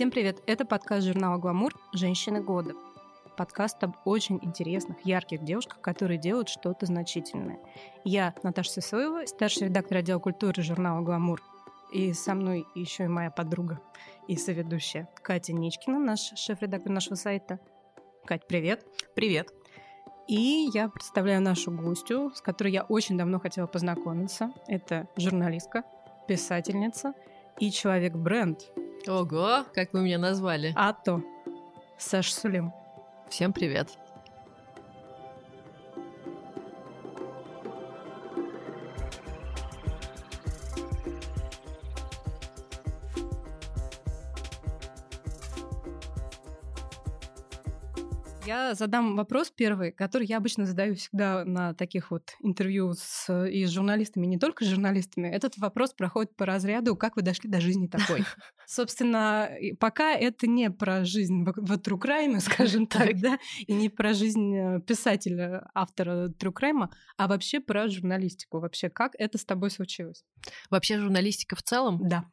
Всем привет! Это подкаст журнала «Гламур. Женщины года». Подкаст об очень интересных, ярких девушках, которые делают что-то значительное. Я Наташа Сысоева, старший редактор отдела культуры журнала «Гламур». И со мной еще и моя подруга и соведущая Катя Ничкина, наш шеф-редактор нашего сайта. Кать, привет! Привет! И я представляю нашу гостью, с которой я очень давно хотела познакомиться. Это журналистка, писательница и человек-бренд. Ого, как вы меня назвали. А то. Саша Сулим. Всем привет. Я задам вопрос первый, который я обычно задаю всегда на таких вот интервью с, и с журналистами, не только с журналистами. Этот вопрос проходит по разряду «Как вы дошли до жизни такой?». Собственно, пока это не про жизнь в crime, скажем так, да, и не про жизнь э, писателя, автора crime, а вообще про журналистику. Вообще, как это с тобой случилось? Вообще журналистика в целом? Да.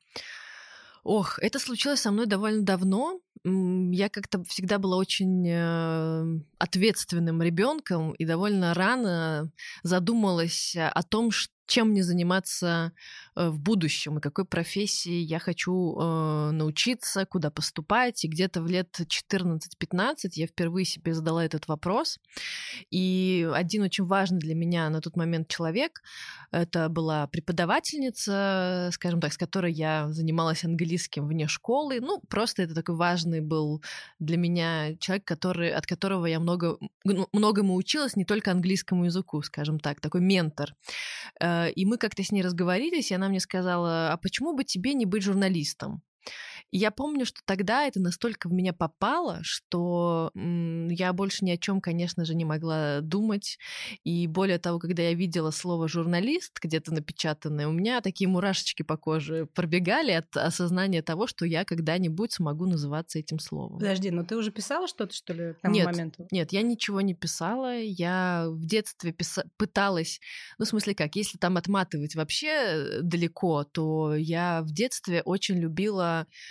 Ох, это случилось со мной довольно давно. Я как-то всегда была очень э, ответственным ребенком и довольно рано задумалась о том, чем мне заниматься э, в будущем и какой профессии я хочу э, научиться, куда поступать. И где-то в лет 14-15 я впервые себе задала этот вопрос. И один очень важный для меня на тот момент человек, это была преподавательница, скажем так, с которой я занималась английским вне школы. Ну, просто это такой важный был для меня человек, который, от которого я много, многому училась, не только английскому языку, скажем так, такой ментор. Э, и мы как-то с ней разговорились, и она мне сказала, а почему бы тебе не быть журналистом? Я помню, что тогда это настолько в меня попало, что я больше ни о чем, конечно же, не могла думать. И более того, когда я видела слово журналист где-то напечатанное, у меня такие мурашечки по коже пробегали от осознания того, что я когда-нибудь смогу называться этим словом. Подожди, но ты уже писала что-то, что ли, к тому нет, моменту? Нет, я ничего не писала. Я в детстве писа- пыталась, ну, в смысле как, если там отматывать вообще э, далеко, то я в детстве очень любила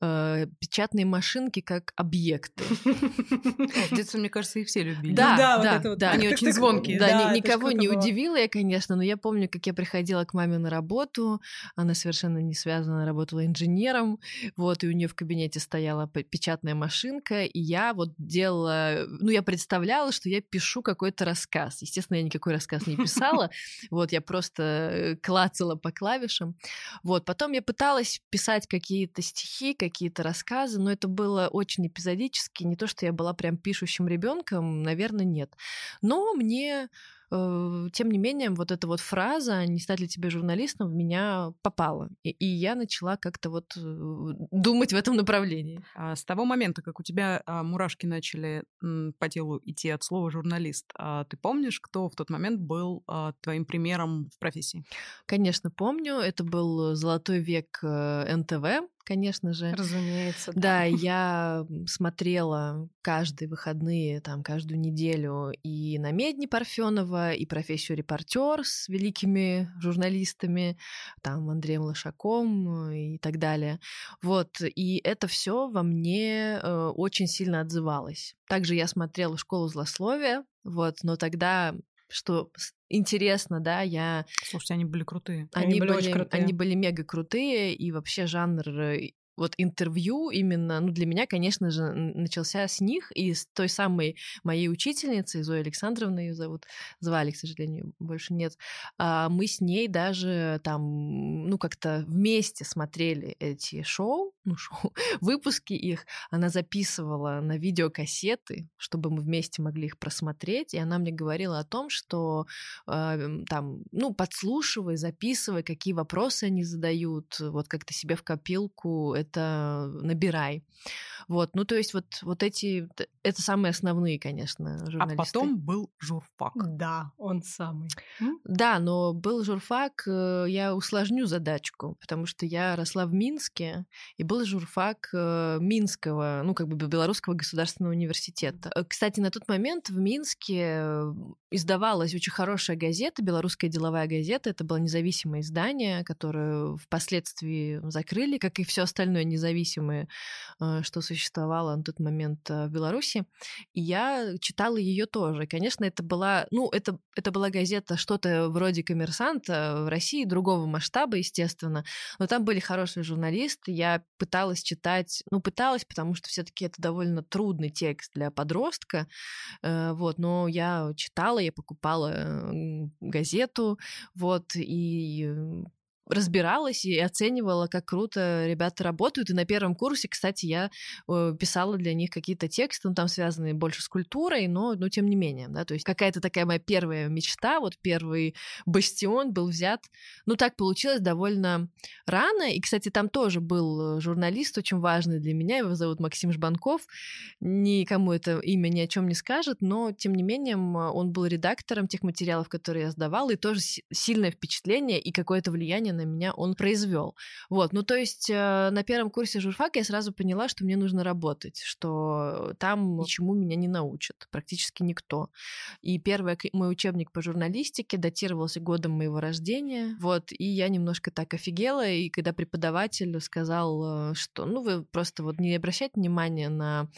э, печатные машинки как объекты. В детстве, мне кажется, их все любили. Да, ну да, да, вот да. Они очень звонкие. Да, никого не удивила я, конечно, но я помню, как я приходила к маме на работу, она совершенно не связана, работала инженером, вот, и у нее в кабинете стояла печатная машинка, и я вот делала, ну, я представляла, что я пишу какой-то рассказ. Естественно, я никакой рассказ не писала, вот, я просто э, клацала по клавишам. Вот, потом я пыталась писать какие-то стихи, какие-то рассказы, но это было очень эпизодически. Не то, что я была прям пишущим ребенком, наверное, нет. Но мне э, тем не менее, вот эта вот фраза «не стать ли тебе журналистом» в меня попала. И, и я начала как-то вот э, думать в этом направлении. А с того момента, как у тебя а, мурашки начали по телу идти от слова «журналист», а ты помнишь, кто в тот момент был а, твоим примером в профессии? Конечно, помню. Это был золотой век э, НТВ, конечно же. Разумеется. Да, да я смотрела каждые выходные, там, каждую неделю и на Медни Парфенова, и профессию репортер с великими журналистами, там, Андреем Лошаком и так далее. Вот, и это все во мне э, очень сильно отзывалось. Также я смотрела «Школу злословия», вот, но тогда что интересно, да, я... Слушайте, они были крутые. Они, они были, были очень крутые. Они были мега крутые, и вообще жанр э, вот интервью именно, ну, для меня, конечно же, начался с них и с той самой моей учительницы, Зои Александровны ее зовут, звали, к сожалению, больше нет. А мы с ней даже там, ну, как-то вместе смотрели эти шоу, ну, шоу, выпуски их. Она записывала на видеокассеты, чтобы мы вместе могли их просмотреть, и она мне говорила о том, что э, там, ну, подслушивай, записывай, какие вопросы они задают, вот как-то себе в копилку это набирай. Вот, ну то есть вот, вот эти, это самые основные, конечно, а журналисты. А потом был журфак. Да, он самый. Да, но был журфак, э, я усложню задачку, потому что я росла в Минске, и был журфак э, Минского, ну как бы Белорусского государственного университета. Э, кстати, на тот момент в Минске издавалась очень хорошая газета, Белорусская деловая газета, это было независимое издание, которое впоследствии закрыли, как и все остальное остальное независимое, э, что существовало на тот момент э, в Беларуси. И я читала ее тоже. Конечно, это была, ну, это, это была газета что-то вроде «Коммерсанта» в России, другого масштаба, естественно. Но там были хорошие журналисты. Я пыталась читать, ну, пыталась, потому что все таки это довольно трудный текст для подростка. Э, вот, но я читала, я покупала газету, вот, и разбиралась и оценивала, как круто ребята работают. И на первом курсе, кстати, я э, писала для них какие-то тексты, ну, там связанные больше с культурой, но, но тем не менее, да, то есть какая-то такая моя первая мечта, вот первый бастион был взят, ну, так получилось довольно рано, и, кстати, там тоже был журналист очень важный для меня, его зовут Максим Жбанков, никому это имя ни о чем не скажет, но, тем не менее, он был редактором тех материалов, которые я сдавала, и тоже сильное впечатление и какое-то влияние на меня он произвел. Вот, ну то есть э, на первом курсе журфака я сразу поняла, что мне нужно работать, что там ничему меня не научат, практически никто. И первый мой учебник по журналистике датировался годом моего рождения, вот, и я немножко так офигела, и когда преподаватель сказал, э, что, ну вы просто вот не обращайте внимания на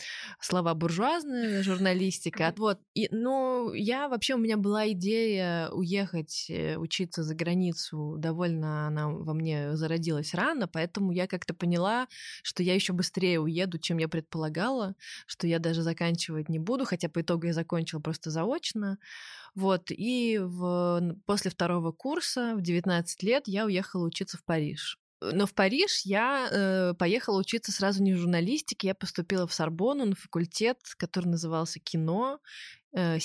слова буржуазная журналистика, вот, и, ну, я вообще, у меня была идея уехать э, учиться за границу довольно она во мне зародилась рано, поэтому я как-то поняла, что я еще быстрее уеду, чем я предполагала, что я даже заканчивать не буду, хотя по итогу я закончила просто заочно. Вот, и в, после второго курса в 19 лет я уехала учиться в Париж. Но в Париж я э, поехала учиться сразу не журналистике, я поступила в Сорбонну на факультет, который назывался кино, э,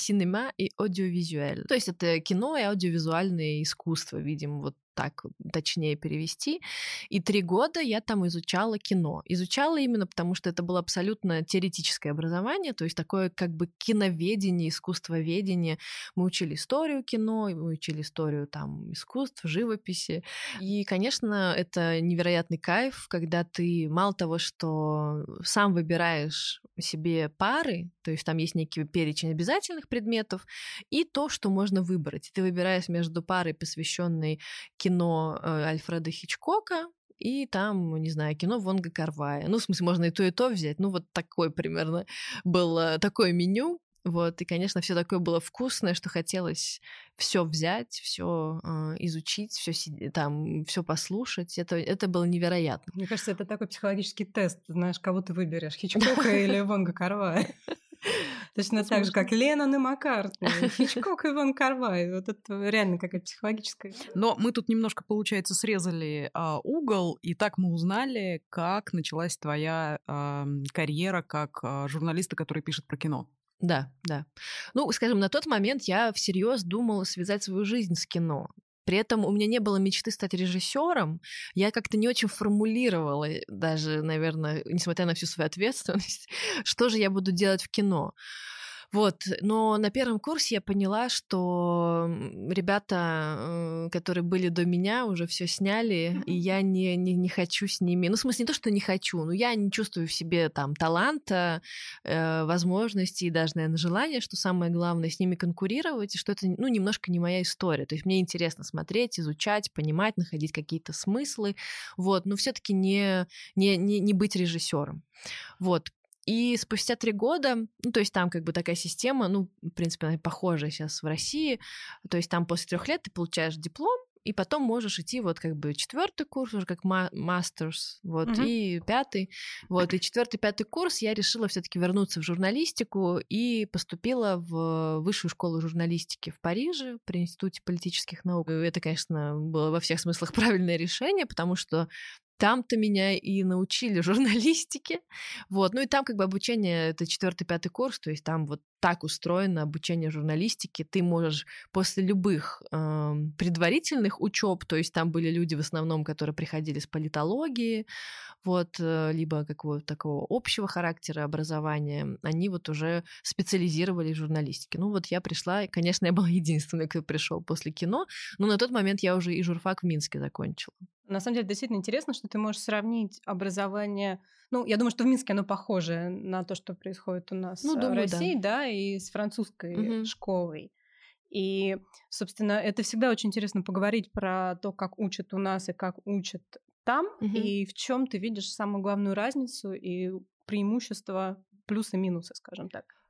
и аудиовизуэль. То есть это кино и аудиовизуальное искусство, видимо, вот так точнее перевести. И три года я там изучала кино. Изучала именно потому, что это было абсолютно теоретическое образование, то есть такое как бы киноведение, искусствоведение. Мы учили историю кино, мы учили историю там искусств, живописи. И, конечно, это невероятный кайф, когда ты мало того, что сам выбираешь себе пары, то есть там есть некий перечень обязательных предметов, и то, что можно выбрать. Ты выбираешь между парой, посвященной кино э, Альфреда Хичкока, и там, не знаю, кино Вонга Карвая. Ну, в смысле, можно и то, и то взять. Ну, вот такой примерно было такое меню. Вот, и, конечно, все такое было вкусное, что хотелось все взять, все э, изучить, все там, все послушать. Это, это было невероятно. Мне кажется, это такой психологический тест. Знаешь, кого ты выберешь, Хичкока или Вонга Карвая. Точно так же, как Леннон и Маккартни, Хичкок и Ван Карвай. Вот это реально какая-то психологическая. Но мы тут немножко, получается, срезали а, угол, и так мы узнали, как началась твоя а, карьера как а, журналиста, который пишет про кино. Да, да. Ну, скажем, на тот момент я всерьез думала связать свою жизнь с кино. При этом у меня не было мечты стать режиссером. Я как-то не очень формулировала, даже, наверное, несмотря на всю свою ответственность, что же я буду делать в кино. Вот, но на первом курсе я поняла, что ребята, э, которые были до меня, уже все сняли, и я не, не, не хочу с ними. Ну, в смысле, не то, что не хочу, но я не чувствую в себе там таланта, э, возможностей и даже, наверное, желания, что самое главное, с ними конкурировать, и что это, ну, немножко не моя история. То есть мне интересно смотреть, изучать, понимать, находить какие-то смыслы, вот, но все-таки не, не, не, не быть режиссером. Вот, и спустя три года, ну, то есть там как бы такая система, ну, в принципе, она похожая сейчас в России, то есть там после трех лет ты получаешь диплом, и потом можешь идти вот как бы четвертый курс уже как мастерс, вот угу. и пятый, вот и четвертый пятый курс я решила все-таки вернуться в журналистику и поступила в высшую школу журналистики в Париже при институте политических наук. И это, конечно, было во всех смыслах правильное решение, потому что там-то меня и научили журналистике. Вот. Ну и там как бы обучение, это четвертый, пятый курс, то есть там вот так устроено обучение журналистики. Ты можешь после любых э, предварительных учеб, то есть там были люди в основном, которые приходили с политологии, вот, э, либо какого-то такого общего характера образования, они вот уже специализировали в журналистике. Ну вот я пришла, и, конечно, я была единственной, кто пришел после кино, но на тот момент я уже и журфак в Минске закончила. На самом деле, действительно интересно, что ты можешь сравнить образование. Ну, я думаю, что в Минске оно похоже на то, что происходит у нас ну, думаю, в России, да. да, и с французской угу. школой. И, собственно, это всегда очень интересно поговорить про то, как учат у нас и как учат там, угу. и в чем ты видишь самую главную разницу и преимущества, плюсы-минусы, скажем так?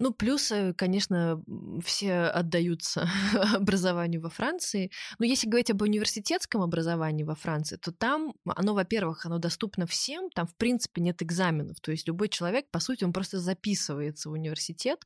Ну, плюсы, конечно, все отдаются образованию во Франции. Но если говорить об университетском образовании во Франции, то там оно, во-первых, оно доступно всем, там, в принципе, нет экзаменов. То есть любой человек, по сути, он просто записывается в университет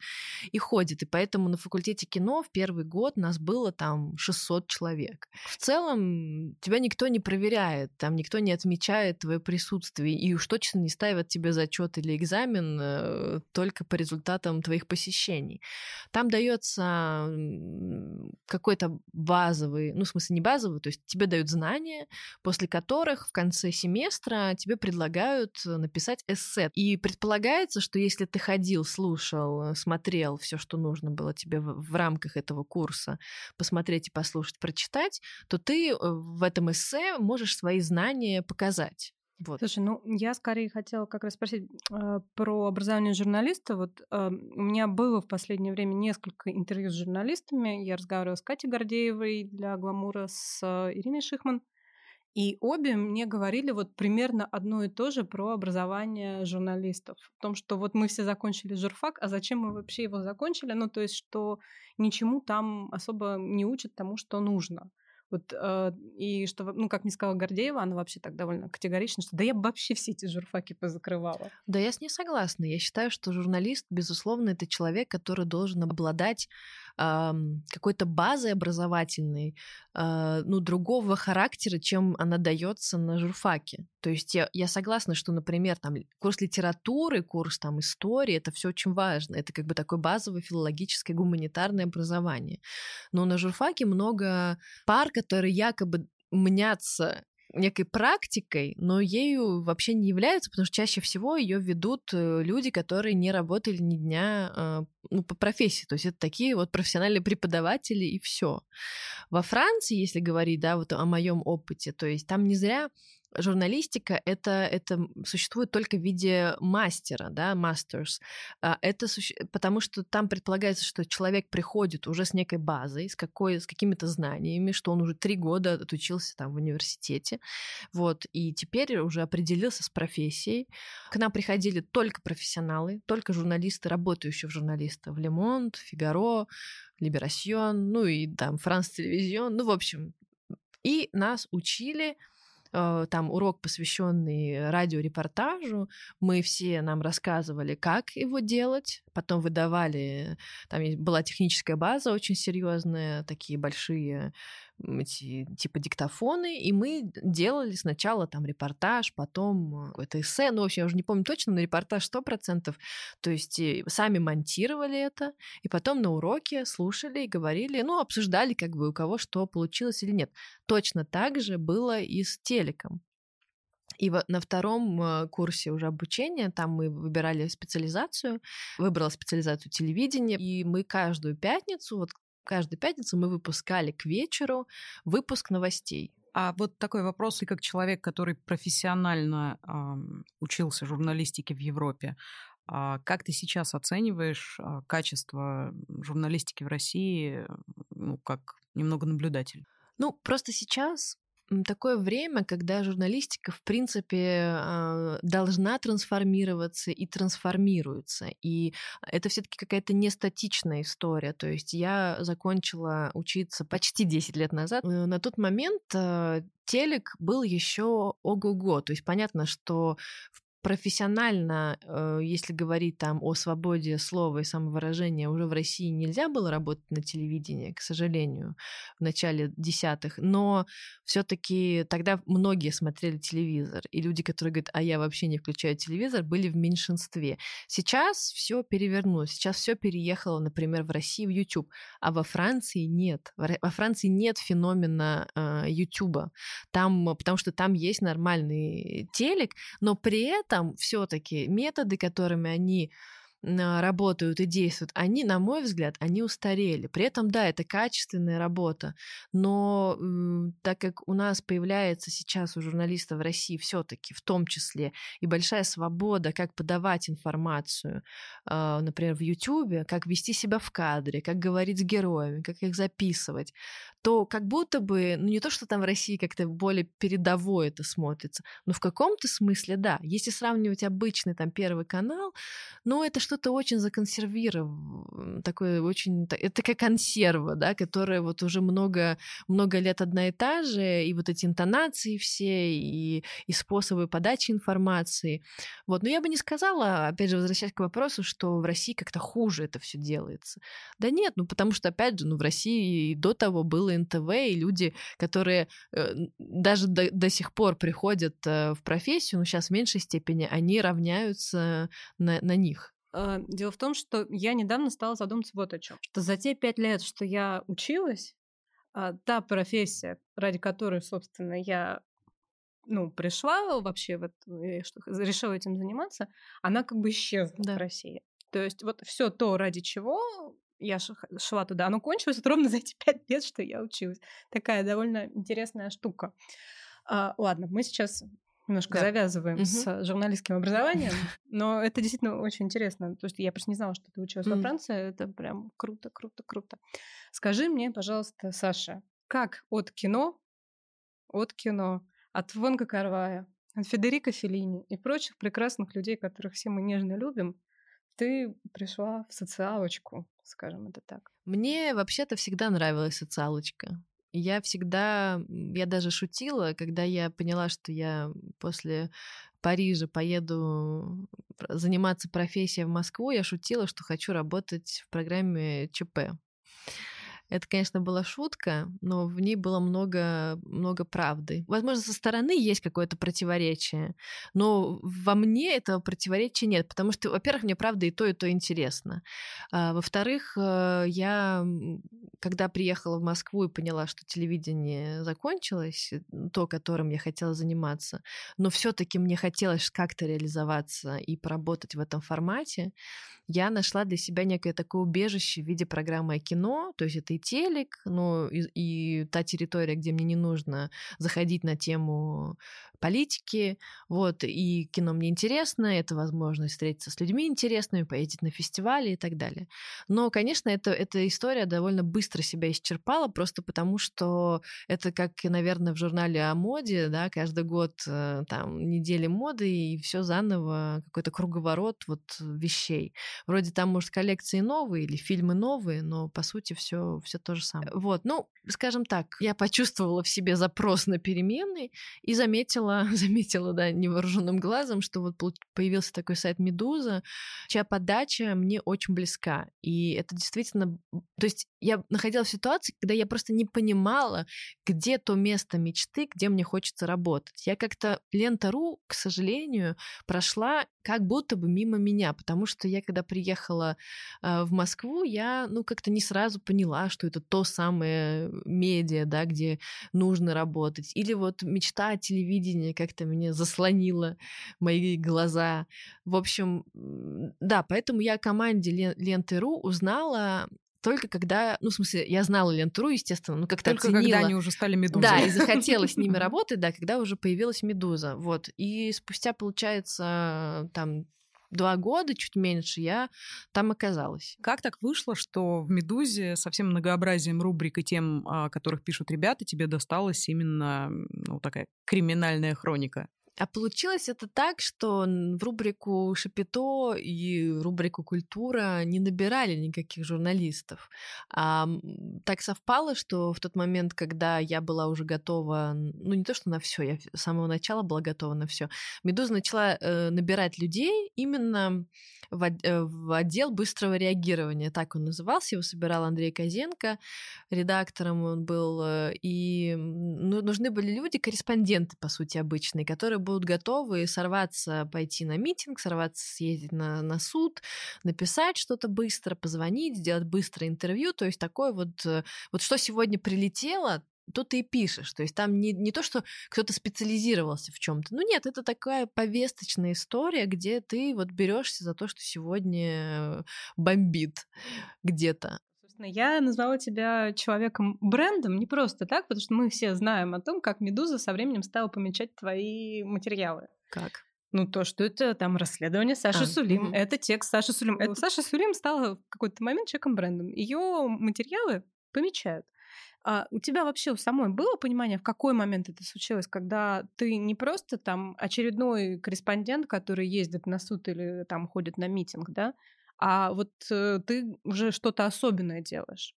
и ходит. И поэтому на факультете кино в первый год нас было там 600 человек. В целом тебя никто не проверяет, там никто не отмечает твое присутствие и уж точно не ставят тебе зачет или экзамен э, только по результатам твоих твоих посещений. Там дается какой-то базовый, ну, в смысле, не базовый, то есть тебе дают знания, после которых в конце семестра тебе предлагают написать эссе. И предполагается, что если ты ходил, слушал, смотрел все, что нужно было тебе в, в рамках этого курса, посмотреть и послушать, прочитать, то ты э, в этом эссе можешь свои знания показать. Вот. Слушай, ну я скорее хотела как раз спросить э, про образование журналиста. Вот э, у меня было в последнее время несколько интервью с журналистами. Я разговаривала с Катей Гордеевой для Гламура, с э, Ириной Шихман. И обе мне говорили вот примерно одно и то же про образование журналистов. В том, что вот мы все закончили журфак, а зачем мы вообще его закончили? Ну, то есть, что ничему там особо не учат тому, что нужно. Вот, э, и что, ну, как мне сказала Гордеева, она вообще так довольно категорична, что да я бы вообще все эти журфаки позакрывала. Да, я с ней согласна. Я считаю, что журналист, безусловно, это человек, который должен обладать какой-то базой образовательной, э, ну, другого характера, чем она дается на журфаке. То есть я, я согласна, что, например, там курс литературы, курс там истории, это все очень важно. Это как бы такое базовое филологическое гуманитарное образование. Но на журфаке много пар, которые якобы мнятся некой практикой, но ею вообще не являются, потому что чаще всего ее ведут э, люди, которые не работали ни дня а, ну, по профессии. То есть это такие вот профессиональные преподаватели и все. Во Франции, если говорить, да, вот о моем опыте, то есть там не зря журналистика это, это существует только в виде мастера, да, masters. А, это суще... потому что там предполагается, что человек приходит уже с некой базой, с, какой, с какими-то знаниями, что он уже три года отучился там в университете, вот, и теперь уже определился с профессией. К нам приходили только профессионалы, только журналисты, работающие в журналиста в Лемонт, Фигаро, Либерасьон, ну и там Франс Телевизион, ну, в общем, и нас учили там урок, посвященный радиорепортажу. Мы все нам рассказывали, как его делать. Потом выдавали, там была техническая база очень серьезная, такие большие эти типа диктофоны, и мы делали сначала там репортаж, потом какое-то эссе, ну, в общем, я уже не помню точно, но репортаж сто процентов. То есть сами монтировали это, и потом на уроке слушали и говорили, ну, обсуждали как бы у кого что получилось или нет. Точно так же было и с телеком. И на втором э, курсе уже обучения, там мы выбирали специализацию, выбрала специализацию телевидения, и мы каждую пятницу, вот каждую пятницу мы выпускали к вечеру выпуск новостей. А вот такой вопрос, и как человек, который профессионально э, учился журналистике в Европе, э, как ты сейчас оцениваешь э, качество журналистики в России, ну, как немного наблюдатель? Ну, просто сейчас такое время, когда журналистика, в принципе, а, должна трансформироваться и трансформируется. И это все-таки какая-то не статичная история. То есть я закончила учиться почти 10 лет назад. Э, на тот момент э, телек был еще ого-го. То есть понятно, что в профессионально, э, если говорить там о свободе слова и самовыражения, уже в России нельзя было работать на телевидении, к сожалению, в начале десятых, но все-таки тогда многие смотрели телевизор, и люди, которые говорят, а я вообще не включаю телевизор, были в меньшинстве. Сейчас все перевернулось, сейчас все переехало, например, в России в YouTube, а во Франции нет. Во Франции нет феномена э, YouTube, там, потому что там есть нормальный телек, но при этом этом все-таки методы, которыми они работают и действуют, они, на мой взгляд, они устарели. При этом, да, это качественная работа, но так как у нас появляется сейчас у журналистов в России все-таки в том числе и большая свобода, как подавать информацию, а, например, в YouTube, как вести себя в кадре, как говорить с героями, как их записывать, то как будто бы, ну не то, что там в России как-то более передовое это смотрится, но в каком-то смысле да. Если сравнивать обычный там Первый канал, ну это что-то очень законсервировано, такое очень, это такая консерва, да, которая вот уже много, много лет одна и та же, и вот эти интонации все, и, и способы подачи информации. Вот, но я бы не сказала, опять же, возвращаясь к вопросу, что в России как-то хуже это все делается. Да нет, ну потому что, опять же, ну в России и до того было НТВ, и люди, которые э, даже до, до сих пор приходят э, в профессию, но сейчас в меньшей степени, они равняются на, на них. А, дело в том, что я недавно стала задумываться вот о чем. Что за те пять лет, что я училась, а, та профессия, ради которой, собственно, я ну, пришла вообще, вот, что, решила этим заниматься, она как бы исчезла да. в России. То есть вот все то, ради чего я шла туда. Оно кончилось вот ровно за эти пять лет, что я училась. Такая довольно интересная штука. А, ладно, мы сейчас немножко да. завязываем угу. с журналистским образованием, но это действительно очень интересно. То есть я просто не знала, что ты училась во Франции. Это прям круто, круто, круто. Скажи мне, пожалуйста, Саша, как от кино, от кино, от Вонга Карвая, от Федерико Феллини и прочих прекрасных людей, которых все мы нежно любим, ты пришла в социалочку, скажем это так. Мне вообще-то всегда нравилась социалочка. Я всегда, я даже шутила, когда я поняла, что я после Парижа поеду заниматься профессией в Москву, я шутила, что хочу работать в программе ЧП. Это, конечно, была шутка, но в ней было много, много правды. Возможно, со стороны есть какое-то противоречие, но во мне этого противоречия нет, потому что, во-первых, мне правда и то, и то интересно. А, во-вторых, э, я, когда приехала в Москву и поняла, что телевидение закончилось, э, то, которым я хотела заниматься, но все-таки мне хотелось как-то реализоваться и поработать в этом формате, я нашла для себя некое такое убежище в виде программы кино, то есть это и телек, ну и, и та территория, где мне не нужно заходить на тему политики, вот, и кино мне интересно, это возможность встретиться с людьми интересными, поездить на фестивали и так далее. Но, конечно, это, эта история довольно быстро себя исчерпала, просто потому что это как, наверное, в журнале о моде, да, каждый год э, там недели моды, и все заново, какой-то круговорот вот вещей. Вроде там, может, коллекции новые или фильмы новые, но, по сути, все все то же самое. Вот, ну, скажем так, я почувствовала в себе запрос на перемены и заметила, заметила, да, невооруженным глазом, что вот появился такой сайт Медуза, чья подача мне очень близка. И это действительно... То есть я находилась в ситуации, когда я просто не понимала, где то место мечты, где мне хочется работать. Я как-то лента.ру, к сожалению, прошла как будто бы мимо меня, потому что я, когда приехала э, в Москву, я, ну, как-то не сразу поняла, что это то самое медиа, да, где нужно работать. Или вот мечта о телевидении как-то мне заслонила мои глаза. В общем, да, поэтому я о команде Ленты.ру узнала только когда, ну, в смысле, я знала Лентуру, естественно, ну, как-то Только оценила. когда они уже стали Медузой. Да, и захотела с ними работать, да, когда уже появилась Медуза, вот. И спустя, получается, там два года, чуть меньше, я там оказалась. Как так вышло, что в «Медузе» со всем многообразием рубрик и тем, о которых пишут ребята, тебе досталась именно ну, такая криминальная хроника? А получилось это так, что в рубрику «Шапито» и рубрику «Культура» не набирали никаких журналистов. А так совпало, что в тот момент, когда я была уже готова, ну не то что на все, я с самого начала была готова на все, «Медуза» начала э, набирать людей именно в, э, в отдел быстрого реагирования, так он назывался, его собирал Андрей Козенко, редактором он был, э, и ну, нужны были люди, корреспонденты, по сути, обычные, которые будут готовы сорваться, пойти на митинг, сорваться, съездить на, на суд, написать что-то быстро, позвонить, сделать быстрое интервью. То есть такое вот, э, вот что сегодня прилетело, то ты и пишешь. То есть там не, не то, что кто-то специализировался в чем-то. Ну нет, это такая повесточная история, где ты вот берешься за то, что сегодня бомбит где-то. Я назвала тебя человеком брендом не просто так, потому что мы все знаем о том, как Медуза со временем стала помечать твои материалы. Как? Ну, то, что это там расследование Саши а, Сулим, угу. это текст Саши Сулим. Это Саша Сулим стала в какой-то момент человеком брендом. Ее материалы помечают. А у тебя вообще у самой было понимание, в какой момент это случилось, когда ты не просто там очередной корреспондент, который ездит на суд или там ходит на митинг, да, а вот э, ты уже что-то особенное делаешь?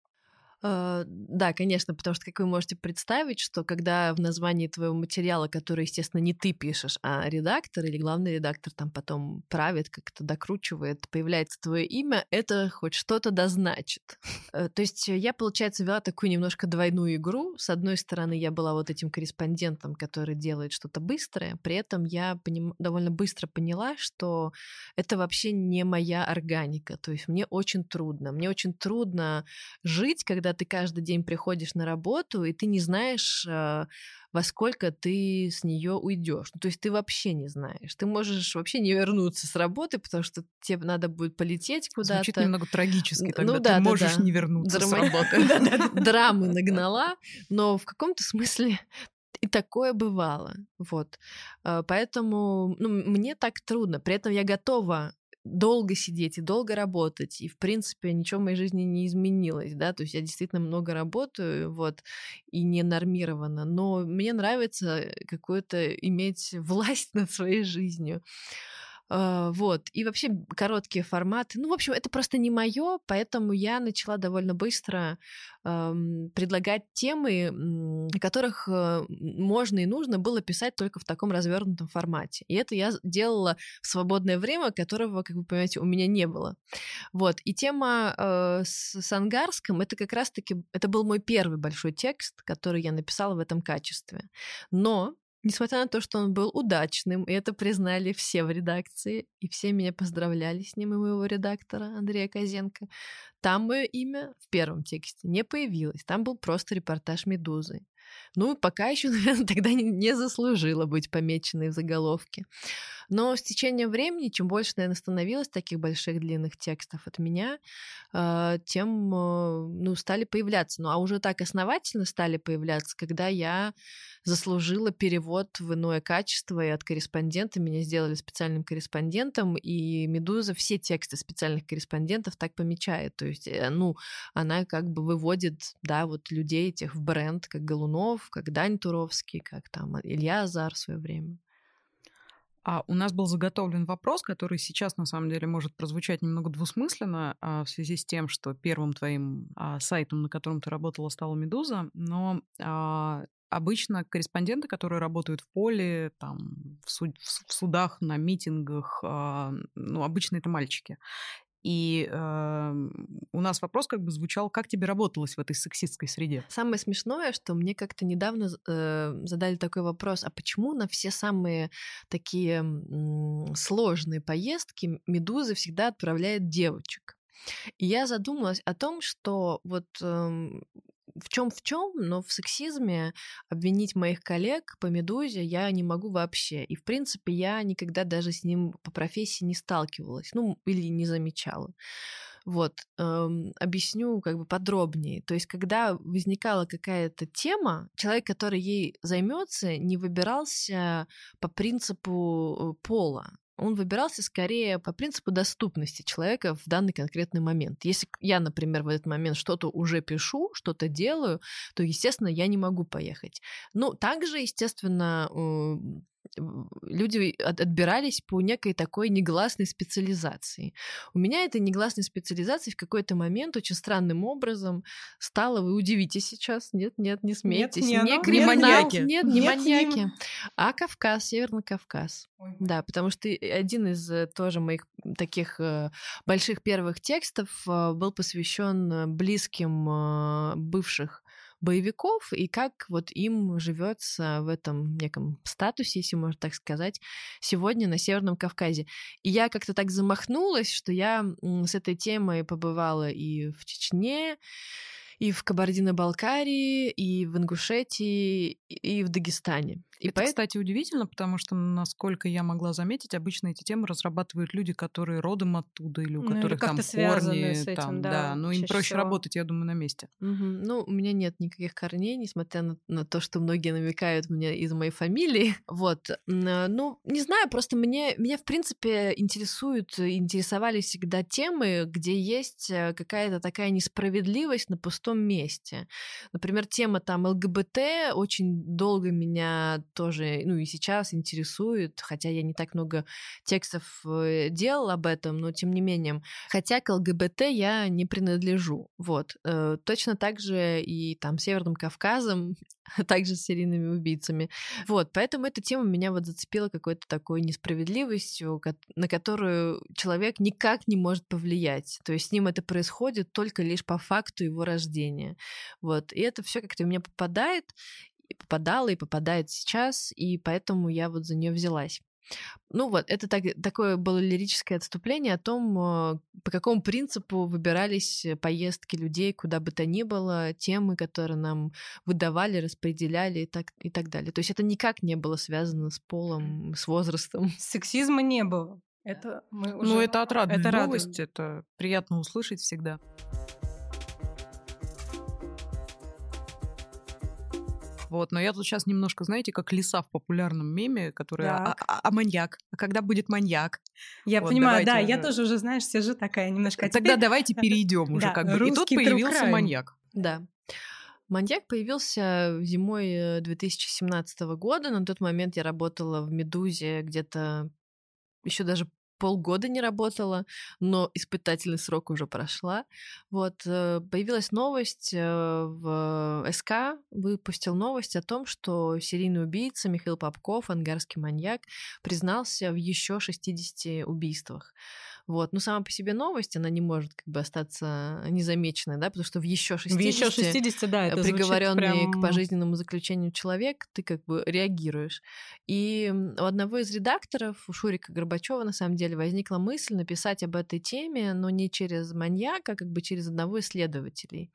Э, да, конечно, потому что, как вы можете представить, что когда в названии твоего материала, который, естественно, не ты пишешь, а редактор или главный редактор там потом правит, как-то докручивает, появляется твое имя, это хоть что-то дозначит. Э, то есть я, получается, вела такую немножко двойную игру. С одной стороны, я была вот этим корреспондентом, который делает что-то быстрое, при этом я поним... довольно быстро поняла, что это вообще не моя органика. То есть мне очень трудно. Мне очень трудно жить, когда ты каждый день приходишь на работу, и ты не знаешь, а, во сколько ты с нее уйдешь. Ну, то есть ты вообще не знаешь. Ты можешь вообще не вернуться с работы, потому что тебе надо будет полететь куда-то. Звучит немного трагически, тогда ну, да, ты можешь да, не вернуться Драма... с работы. Драмы нагнала, но в каком-то смысле и такое бывало. Вот. А, поэтому ну, мне так трудно. При этом я готова долго сидеть и долго работать, и, в принципе, ничего в моей жизни не изменилось, да, то есть я действительно много работаю, вот, и не нормирована, но мне нравится какое-то иметь власть над своей жизнью. А, вот. И вообще короткие форматы. Ну, в общем, это просто не мое, поэтому я начала довольно быстро предлагать темы, о которых э, можно и нужно было писать только в таком развернутом формате. И это я делала в свободное время, которого, как вы понимаете, у меня не было. Вот. И тема э, с, с ангарском это как раз-таки это был мой первый большой текст, который я написала в этом качестве. Но Несмотря на то, что он был удачным, и это признали все в редакции, и все меня поздравляли с ним и моего редактора Андрея Козенко, там мое имя в первом тексте не появилось. Там был просто репортаж «Медузы». Ну, пока еще, наверное, тогда не заслужила быть помеченной в заголовке. Но с течением времени, чем больше, наверное, становилось таких больших длинных текстов от меня, а, тем а, ну, стали появляться. Ну, а уже так основательно стали появляться, когда я заслужила перевод в иное качество, и от корреспондента меня сделали специальным корреспондентом, и «Медуза» все тексты специальных корреспондентов так помечает. То есть, э, ну, она как бы выводит, да, вот людей этих в бренд, как Голунов, как Дань Туровский, как там Илья Азар в свое время. А у нас был заготовлен вопрос, который сейчас на самом деле может прозвучать немного двусмысленно а, в связи с тем, что первым твоим а, сайтом, на котором ты работала, стала Медуза, но а, обычно корреспонденты, которые работают в поле, там, в, суд, в судах, на митингах, а, ну, обычно это мальчики. И э, у нас вопрос как бы звучал, как тебе работалось в этой сексистской среде? Самое смешное, что мне как-то недавно э, задали такой вопрос, а почему на все самые такие э, сложные поездки Медуза всегда отправляет девочек? И я задумалась о том, что вот э, в чем в чем, но в сексизме обвинить моих коллег по медузе я не могу вообще. И, в принципе, я никогда даже с ним по профессии не сталкивалась, ну, или не замечала. Вот, эм, объясню как бы подробнее. То есть, когда возникала какая-то тема, человек, который ей займется, не выбирался по принципу э, пола он выбирался скорее по принципу доступности человека в данный конкретный момент. Если я, например, в этот момент что-то уже пишу, что-то делаю, то, естественно, я не могу поехать. Ну, также, естественно, люди отбирались по некой такой негласной специализации. У меня этой негласной специализации в какой-то момент очень странным образом стало, вы удивитесь сейчас, нет, нет, не смейтесь, нет, не, не криминал, маньяки. нет, не нет, маньяки, не... а Кавказ, Северный Кавказ. Ой. Да, потому что один из э, тоже моих таких э, больших первых текстов э, был посвящен близким бывших боевиков и как вот им живется в этом неком статусе, если можно так сказать, сегодня на Северном Кавказе. И я как-то так замахнулась, что я с этой темой побывала и в Чечне, и в Кабардино-Балкарии, и в Ингушетии, и в Дагестане. И это, поэт... кстати, удивительно, потому что, насколько я могла заметить, обычно эти темы разрабатывают люди, которые родом оттуда или у ну, которых или там корни. С этим, там, да, да, ну им проще всего. работать, я думаю, на месте. Угу. Ну, у меня нет никаких корней, несмотря на, на то, что многие намекают мне из моей фамилии. Вот. Ну, не знаю, просто мне, меня, в принципе, интересуют, интересовали всегда темы, где есть э, какая-то такая несправедливость на пустом месте. Например, тема там ЛГБТ очень долго меня тоже, ну и сейчас интересует, хотя я не так много текстов э, делал об этом, но тем не менее. Хотя к ЛГБТ я не принадлежу. Вот. Э, точно так же и там Северным Кавказом, а также с серийными убийцами. Вот. Поэтому эта тема меня вот зацепила какой-то такой несправедливостью, на которую человек никак не может повлиять. То есть с ним это происходит только лишь по факту его рождения. Вот. И это все как-то у меня попадает, и попадала, и попадает сейчас, и поэтому я вот за нее взялась. Ну вот, это так, такое было лирическое отступление о том, а, по какому принципу выбирались поездки людей, куда бы то ни было, темы, которые нам выдавали, распределяли и так, и так далее. То есть это никак не было связано с полом, с возрастом. Сексизма не было. Это мы ну, уже... Ну, это отрадная это новость, радует. это приятно услышать всегда. Вот, но я тут сейчас немножко, знаете, как лиса в популярном меме, который а, а, а маньяк, а когда будет маньяк? Я вот, понимаю, да, уже... я тоже уже, знаешь, сижу такая немножко. А Тогда теперь... давайте перейдем уже, как бы. И тут появился маньяк. Да. Маньяк появился зимой 2017 э, года. На тот момент я работала в Медузе где-то еще даже полгода не работала, но испытательный срок уже прошла. Вот, э, появилась новость э, в СК, выпустил новость о том, что серийный убийца Михаил Попков, ангарский маньяк, признался в еще 60 убийствах. Вот. Но сама по себе новость, она не может как бы остаться незамеченной, да, потому что в еще 60, в еще 60 да, это приговоренный прям... к пожизненному заключению человек, ты как бы реагируешь. И у одного из редакторов, у Шурика Горбачева, на самом деле, возникла мысль написать об этой теме, но не через маньяка, а как бы через одного из следователей.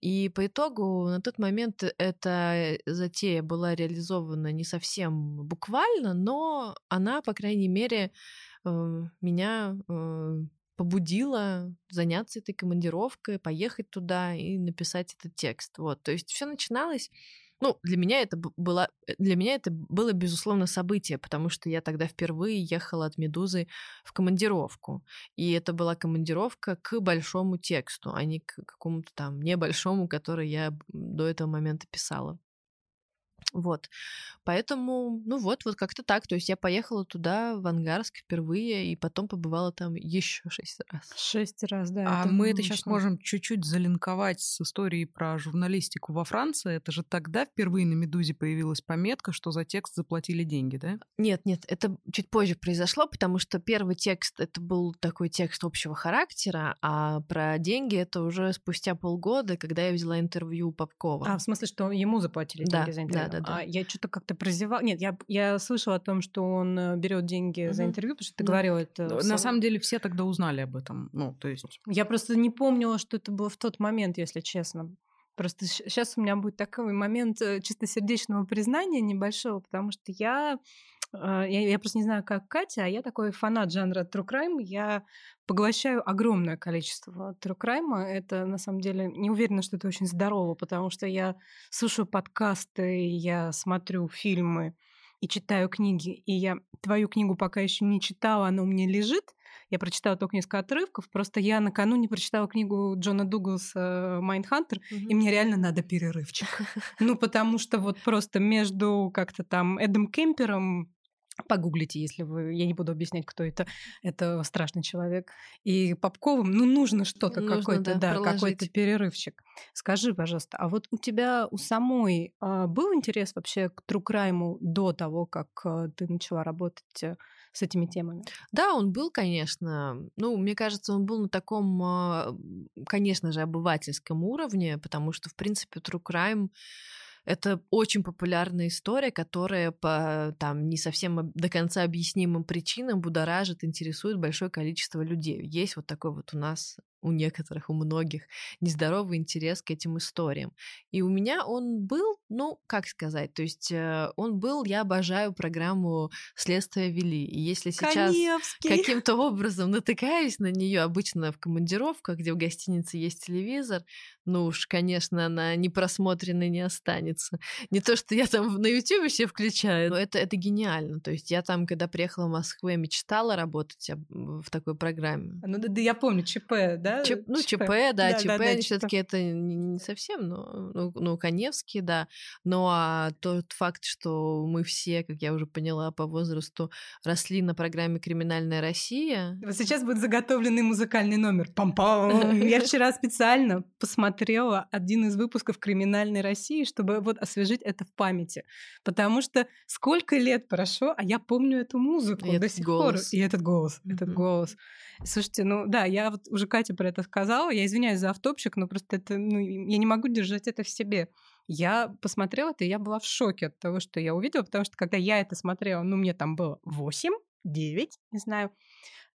И по итогу на тот момент эта затея была реализована не совсем буквально, но она, по крайней мере, Э, меня э, побудила заняться этой командировкой, поехать туда и написать этот текст. Вот, то есть все начиналось. Ну, для меня это было, э, для меня это было безусловно событие, потому что я тогда впервые ехала от Медузы в командировку, и это была командировка к большому тексту, а не к какому-то там небольшому, который я до этого момента писала. Вот. Поэтому, ну вот, вот как-то так. То есть я поехала туда, в Ангарск впервые, и потом побывала там еще шесть раз. Шесть раз, да. А это мы это сейчас можем чуть-чуть залинковать с историей про журналистику во Франции. Это же тогда впервые на «Медузе» появилась пометка, что за текст заплатили деньги, да? Нет, нет, это чуть позже произошло, потому что первый текст, это был такой текст общего характера, а про деньги это уже спустя полгода, когда я взяла интервью у Попкова. А, в смысле, что ему заплатили да, деньги за интервью? Да, да, да. А я что-то как-то прозевала. Нет, я, я слышала о том, что он э, берет деньги угу. за интервью, потому что ты да. говорила это. На сам... самом деле все тогда узнали об этом. Ну, то есть. Я просто не помнила, что это было в тот момент, если честно. Просто сейчас у меня будет такой момент э, чистосердечного признания небольшого, потому что я я, я просто не знаю, как Катя, а я такой фанат жанра true crime. Я поглощаю огромное количество true crime. Это, на самом деле, не уверена, что это очень здорово, потому что я слушаю подкасты, я смотрю фильмы и читаю книги. И я твою книгу пока еще не читала, она у меня лежит. Я прочитала только несколько отрывков. Просто я накануне прочитала книгу Джона Дугласа «Майндхантер», mm-hmm. и мне реально надо перерывчик. Ну, потому что вот просто между как-то там Эдом Кемпером Погуглите, если вы... Я не буду объяснять, кто это. Это страшный человек. И Попковым, ну, нужно что-то, какой-то, да, да какой-то перерывчик. Скажи, пожалуйста, а вот у тебя у самой а, был интерес вообще к трукрайму до того, как а, ты начала работать э, с этими темами? Да, он был, конечно. Ну, мне кажется, он был на таком, а, конечно же, обывательском уровне, потому что, в принципе, true crime это очень популярная история, которая по там не совсем до конца объяснимым причинам будоражит, интересует большое количество людей. Есть вот такой вот у нас у некоторых, у многих, нездоровый интерес к этим историям. И у меня он был, ну, как сказать, то есть э, он был, я обожаю программу «Следствие вели». И если сейчас каким-то образом натыкаюсь на нее обычно в командировках, где в гостинице есть телевизор, ну уж, конечно, она не просмотренной не останется. Не то, что я там на YouTube все включаю, но это, это гениально. То есть я там, когда приехала в Москву, я мечтала работать в такой программе. Ну да, да я помню, ЧП, да? Чп, ну, ЧП, ЧП да, да, ЧП, да, да, все-таки это не, не совсем, но, ну, ну, Коневский, да. Ну, а тот факт, что мы все, как я уже поняла по возрасту, росли на программе «Криминальная Россия». Вот сейчас будет заготовленный музыкальный номер. Пам-пам! Я вчера специально посмотрела один из выпусков «Криминальной России», чтобы вот освежить это в памяти. Потому что сколько лет прошло, а я помню эту музыку и до сих голос. пор. И этот голос, mm-hmm. этот голос. Слушайте, ну да, я вот уже Катя про это сказала, я извиняюсь за автопчик, но просто это, ну, я не могу держать это в себе. Я посмотрела это, и я была в шоке от того, что я увидела, потому что когда я это смотрела, ну, мне там было 8, 9, не знаю,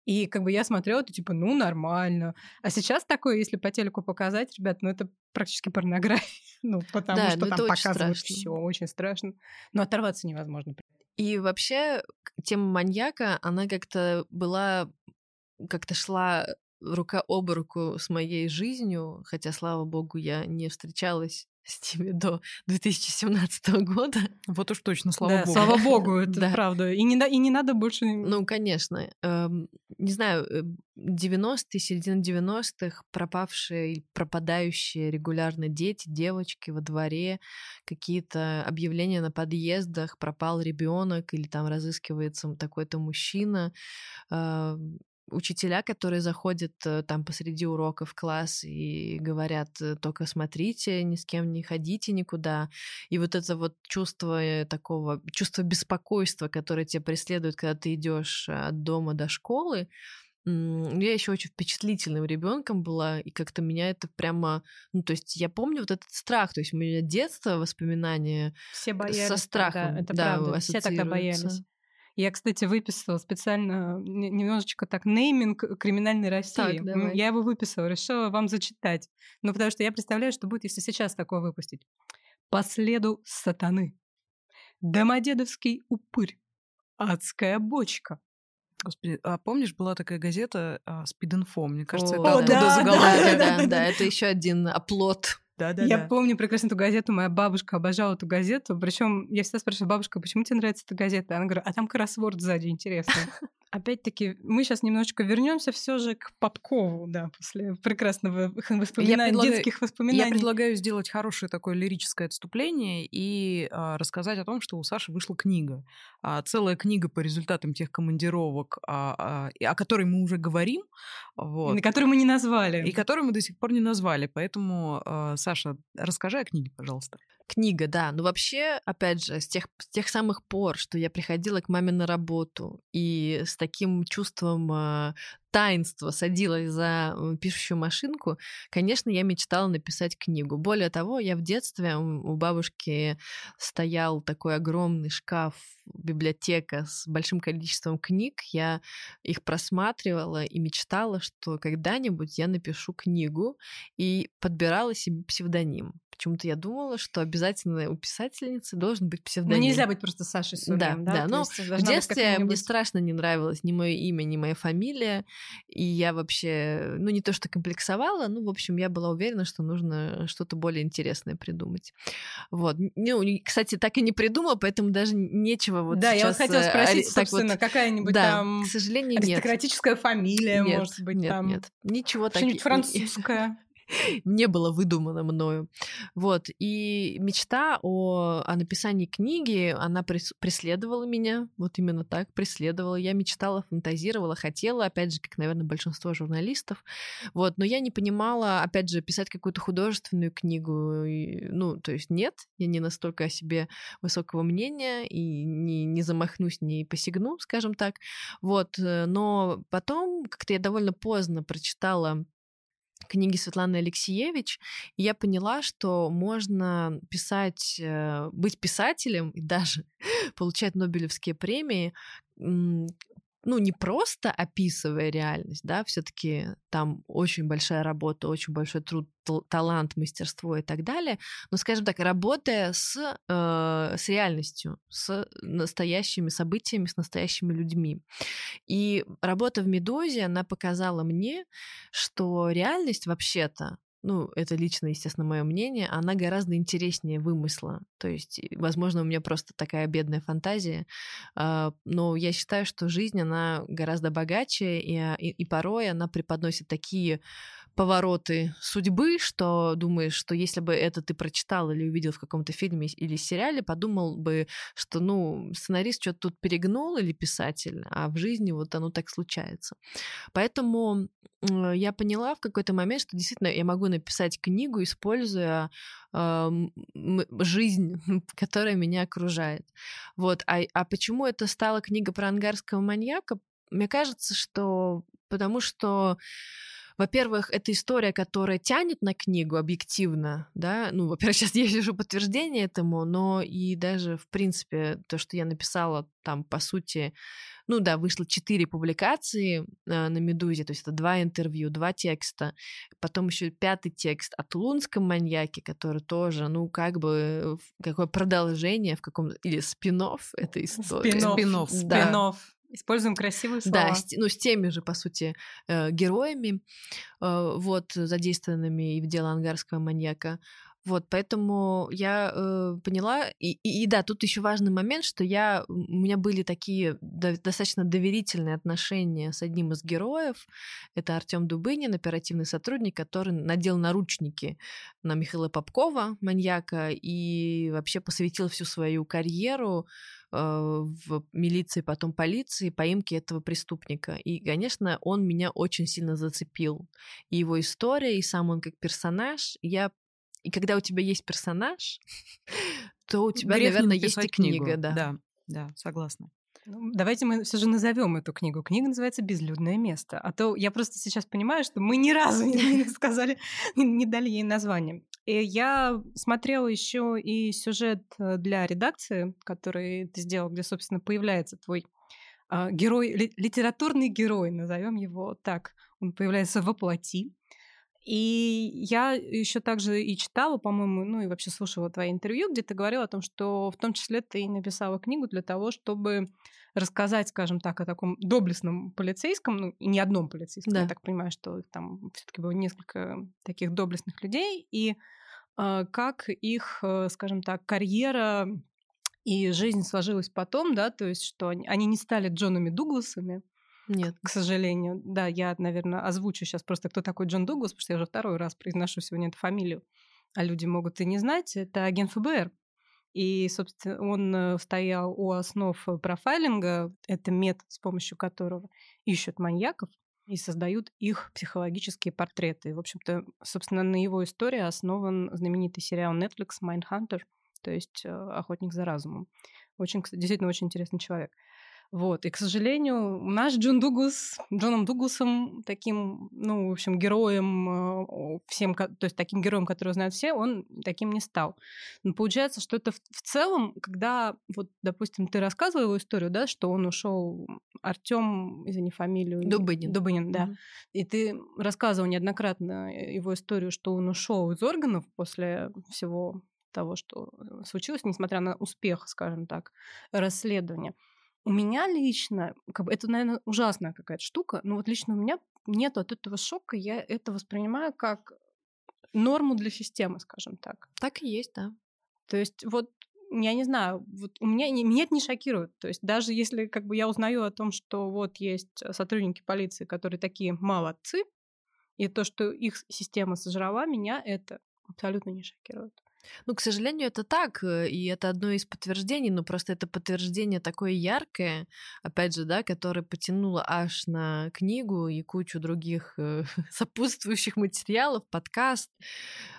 и как бы я смотрела, это типа, ну, нормально. А сейчас такое, если по телеку показать, ребят, ну, это практически порнография. Ну, потому да, что там показывают все очень страшно. Но оторваться невозможно. И вообще тема маньяка, она как-то была как-то шла рука об руку с моей жизнью, хотя, слава богу, я не встречалась с ними до 2017 года. Вот уж точно, слава да, богу. Слава богу, это да. правда. И не, и не надо больше... Ну, конечно. Эм, не знаю, 90-е, э, середина 90-х пропавшие и пропадающие регулярно дети, девочки во дворе, какие-то объявления на подъездах, пропал ребенок или там разыскивается такой-то мужчина. Э, учителя, которые заходят э, там посреди урока в класс и говорят, э, только смотрите, ни с кем не ходите никуда. И вот это вот чувство э, такого, чувство беспокойства, которое тебя преследует, когда ты идешь от дома до школы, я еще очень впечатлительным ребенком была, и как-то меня это прямо, ну, то есть я помню вот этот страх, то есть у меня детство, воспоминания Все боялись со страхом, тогда, это да, правда, все тогда боялись. Я, кстати, выписала специально немножечко так нейминг криминальной России. Так, давай. я его выписала, решила вам зачитать. Ну, потому что я представляю, что будет, если сейчас такое выпустить. По следу сатаны. Домодедовский упырь. Адская бочка. Господи, а помнишь, была такая газета Спид-инфо? Мне кажется, О, это оттуда да, заголовок. Да, да, да, это еще один оплот да, да, я помню прекрасно эту газету, моя бабушка обожала эту газету. Причем я всегда спрашиваю, бабушка, почему тебе нравится эта газета? Она говорит, а там кроссворд сзади интересный. Опять-таки, мы сейчас немножечко вернемся все же к Попкову, да, после прекрасного воспоминания, предлагаю, детских воспоминаний. Я предлагаю сделать хорошее такое лирическое отступление и а, рассказать о том, что у Саши вышла книга. А, целая книга по результатам тех командировок, а, а, о которой мы уже говорим. Вот. И на которую мы не назвали. И которую мы до сих пор не назвали. Поэтому, а, Саша, расскажи о книге, пожалуйста. Книга, да. Но вообще, опять же, с тех, с тех самых пор, что я приходила к маме на работу и с таким чувством э, таинства садилась за пишущую машинку, конечно, я мечтала написать книгу. Более того, я в детстве у бабушки стоял такой огромный шкаф, библиотека с большим количеством книг. Я их просматривала и мечтала, что когда-нибудь я напишу книгу и подбирала себе псевдоним. Почему-то я думала, что обязательно у писательницы должен быть псевдоним. Ну, нельзя быть просто Сашей Сурьем, да? Да, да. но в детстве мне страшно не нравилось ни мое имя, ни моя фамилия. И я вообще, ну, не то что комплексовала, ну, в общем, я была уверена, что нужно что-то более интересное придумать. Вот. Ну, кстати, так и не придумала, поэтому даже нечего вот Да, я вот хотела э, спросить, собственно, вот... какая-нибудь да, там... к сожалению, аристократическая нет. фамилия, нет, может быть, нет, там... Нет, ничего так... Что-нибудь французское не было выдумано мною. Вот. И мечта о, о написании книги, она преследовала меня. Вот именно так преследовала. Я мечтала, фантазировала, хотела, опять же, как, наверное, большинство журналистов. Вот. Но я не понимала, опять же, писать какую-то художественную книгу. И, ну, то есть нет, я не настолько о себе высокого мнения и не, не замахнусь, не посягну, скажем так. Вот. Э, но потом как-то я довольно поздно прочитала книги Светланы Алексеевич, и я поняла, что можно писать, э, быть писателем и даже получать Нобелевские премии ну, не просто описывая реальность, да, все таки там очень большая работа, очень большой труд, талант, мастерство и так далее, но, скажем так, работая с, э, с реальностью, с настоящими событиями, с настоящими людьми. И работа в «Медузе», она показала мне, что реальность вообще-то ну, это лично, естественно, мое мнение, она гораздо интереснее вымысла. То есть, возможно, у меня просто такая бедная фантазия, а, но я считаю, что жизнь, она гораздо богаче, и, а, и, и порой она преподносит такие повороты судьбы, что думаешь, что если бы это ты прочитал или увидел в каком-то фильме или сериале, подумал бы, что, ну, сценарист что-то тут перегнул или писатель, а в жизни вот оно так случается. Поэтому я поняла в какой-то момент, что действительно я могу написать книгу, используя э, жизнь, которая меня окружает. Вот. А, а почему это стала книга про ангарского маньяка? Мне кажется, что потому что во-первых, это история, которая тянет на книгу объективно, да, ну, во-первых, сейчас есть уже подтверждение этому, но и даже, в принципе, то, что я написала там, по сути, ну да, вышло четыре публикации э, на Медузе, то есть это два интервью, два текста, потом еще пятый текст о тулунском маньяке, который тоже, ну, как бы какое продолжение в каком или спинов этой истории. Спинов, спинов. Да. Используем красивые слова. Да, с, ну, с теми же, по сути, э, героями, э, вот, задействованными и в дело ангарского маньяка. Вот, поэтому я э, поняла, и, и, и да, тут еще важный момент, что я, у меня были такие до, достаточно доверительные отношения с одним из героев, это Артем Дубынин, оперативный сотрудник, который надел наручники на Михаила Попкова, маньяка, и вообще посвятил всю свою карьеру в милиции, потом полиции, поимке этого преступника. И, конечно, он меня очень сильно зацепил. И его история, и сам он как персонаж. Я и когда у тебя есть персонаж, то у тебя, Грех наверное, есть и книга. Книгу. Да. да, да, согласна. Ну, давайте мы все же назовем эту книгу. Книга называется Безлюдное место. А то я просто сейчас понимаю, что мы ни разу не сказали, не дали ей название. И я смотрела еще и сюжет э, для редакции, который ты сделал, где, собственно, появляется твой э, герой, ли, литературный герой, назовем его так. Он появляется во плоти. И я еще также и читала, по-моему, ну и вообще слушала твои интервью, где ты говорила о том, что в том числе ты написала книгу для того, чтобы рассказать, скажем так, о таком доблестном полицейском, ну, и не одном полицейском, да. я так понимаю, что там все-таки было несколько таких доблестных людей, и э, как их, э, скажем так, карьера и жизнь сложилась потом, да, то есть что они, они не стали Джонами Дугласами, нет. К сожалению. Да, я, наверное, озвучу сейчас просто, кто такой Джон Дуглас, потому что я уже второй раз произношу сегодня эту фамилию. А люди могут и не знать. Это агент ФБР. И, собственно, он э, стоял у основ профайлинга. Это метод, с помощью которого ищут маньяков и создают их психологические портреты. В общем-то, собственно, на его истории основан знаменитый сериал Netflix «Mindhunter», то есть э, «Охотник за разумом». Очень, действительно, очень интересный человек. Вот. И, к сожалению, наш Джон Дуглас, Джоном Дугласом, таким, ну, в общем, героем, э, всем, то есть таким героем, который знают все, он таким не стал. Но получается, что это в, в целом, когда, вот, допустим, ты рассказывал его историю, да, что он ушел, Артем, извини фамилию. Дубынин. Дубынин, да. Mm-hmm. И ты рассказывал неоднократно его историю, что он ушел из органов после всего того, что э, случилось, несмотря на успех, скажем так, расследования. У меня лично, как бы, это, наверное, ужасная какая-то штука, но вот лично у меня нет от этого шока, я это воспринимаю как норму для системы, скажем так. Так и есть, да. То есть вот я не знаю, вот у меня меня это не шокирует. То есть даже если как бы я узнаю о том, что вот есть сотрудники полиции, которые такие молодцы, и то, что их система сожрала, меня это абсолютно не шокирует. Ну, к сожалению, это так, э, и это одно из подтверждений, но просто это подтверждение такое яркое, опять же, да, которое потянуло аж на книгу и кучу других э, сопутствующих материалов, подкаст,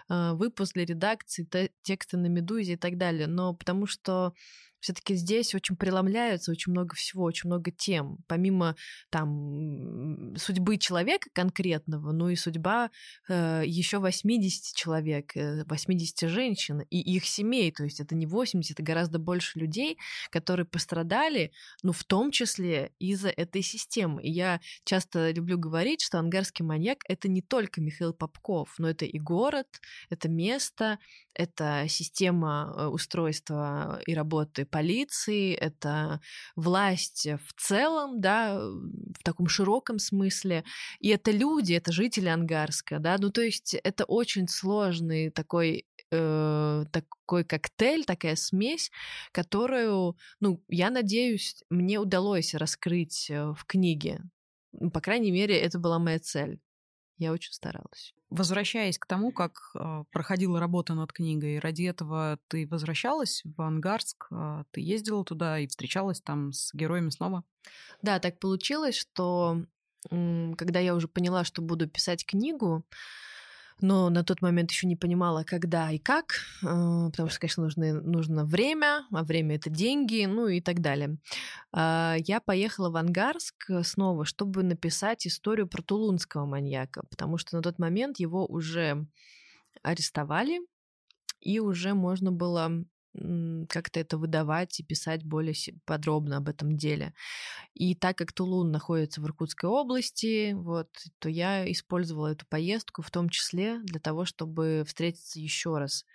э, выпуск для редакции, тексты на Медузе и так далее. Но потому что все-таки здесь очень преломляется очень много всего, очень много тем. Помимо там судьбы человека конкретного, ну и судьба э, еще 80 человек, 80 э, женщин и их семей. То есть это не 80, это гораздо больше людей, которые пострадали, ну в том числе из-за этой системы. И я часто люблю говорить, что ангарский маньяк — это не только Михаил Попков, но это и город, это место, это система э, устройства и работы полиции, это власть в целом, да, в таком широком смысле, и это люди, это жители Ангарска, да, ну то есть это очень сложный такой э, такой коктейль, такая смесь, которую, ну, я надеюсь, мне удалось раскрыть э, в книге. По крайней мере, это была моя цель. Я очень старалась. Возвращаясь к тому, как э, проходила работа над книгой, ради этого ты возвращалась в Ангарск, э, ты ездила туда и встречалась там с героями снова? Да, так получилось, что когда я уже поняла, что буду писать книгу, но на тот момент еще не понимала, когда и как, а, потому что, конечно, нужно, нужно время, а время это деньги, ну и так далее. А, я поехала в Ангарск снова, чтобы написать историю про тулунского маньяка, потому что на тот момент его уже арестовали, и уже можно было как-то это выдавать и писать более подробно об этом деле. И так как Тулун находится в Иркутской области, вот, то я использовала эту поездку в том числе для того, чтобы встретиться еще раз.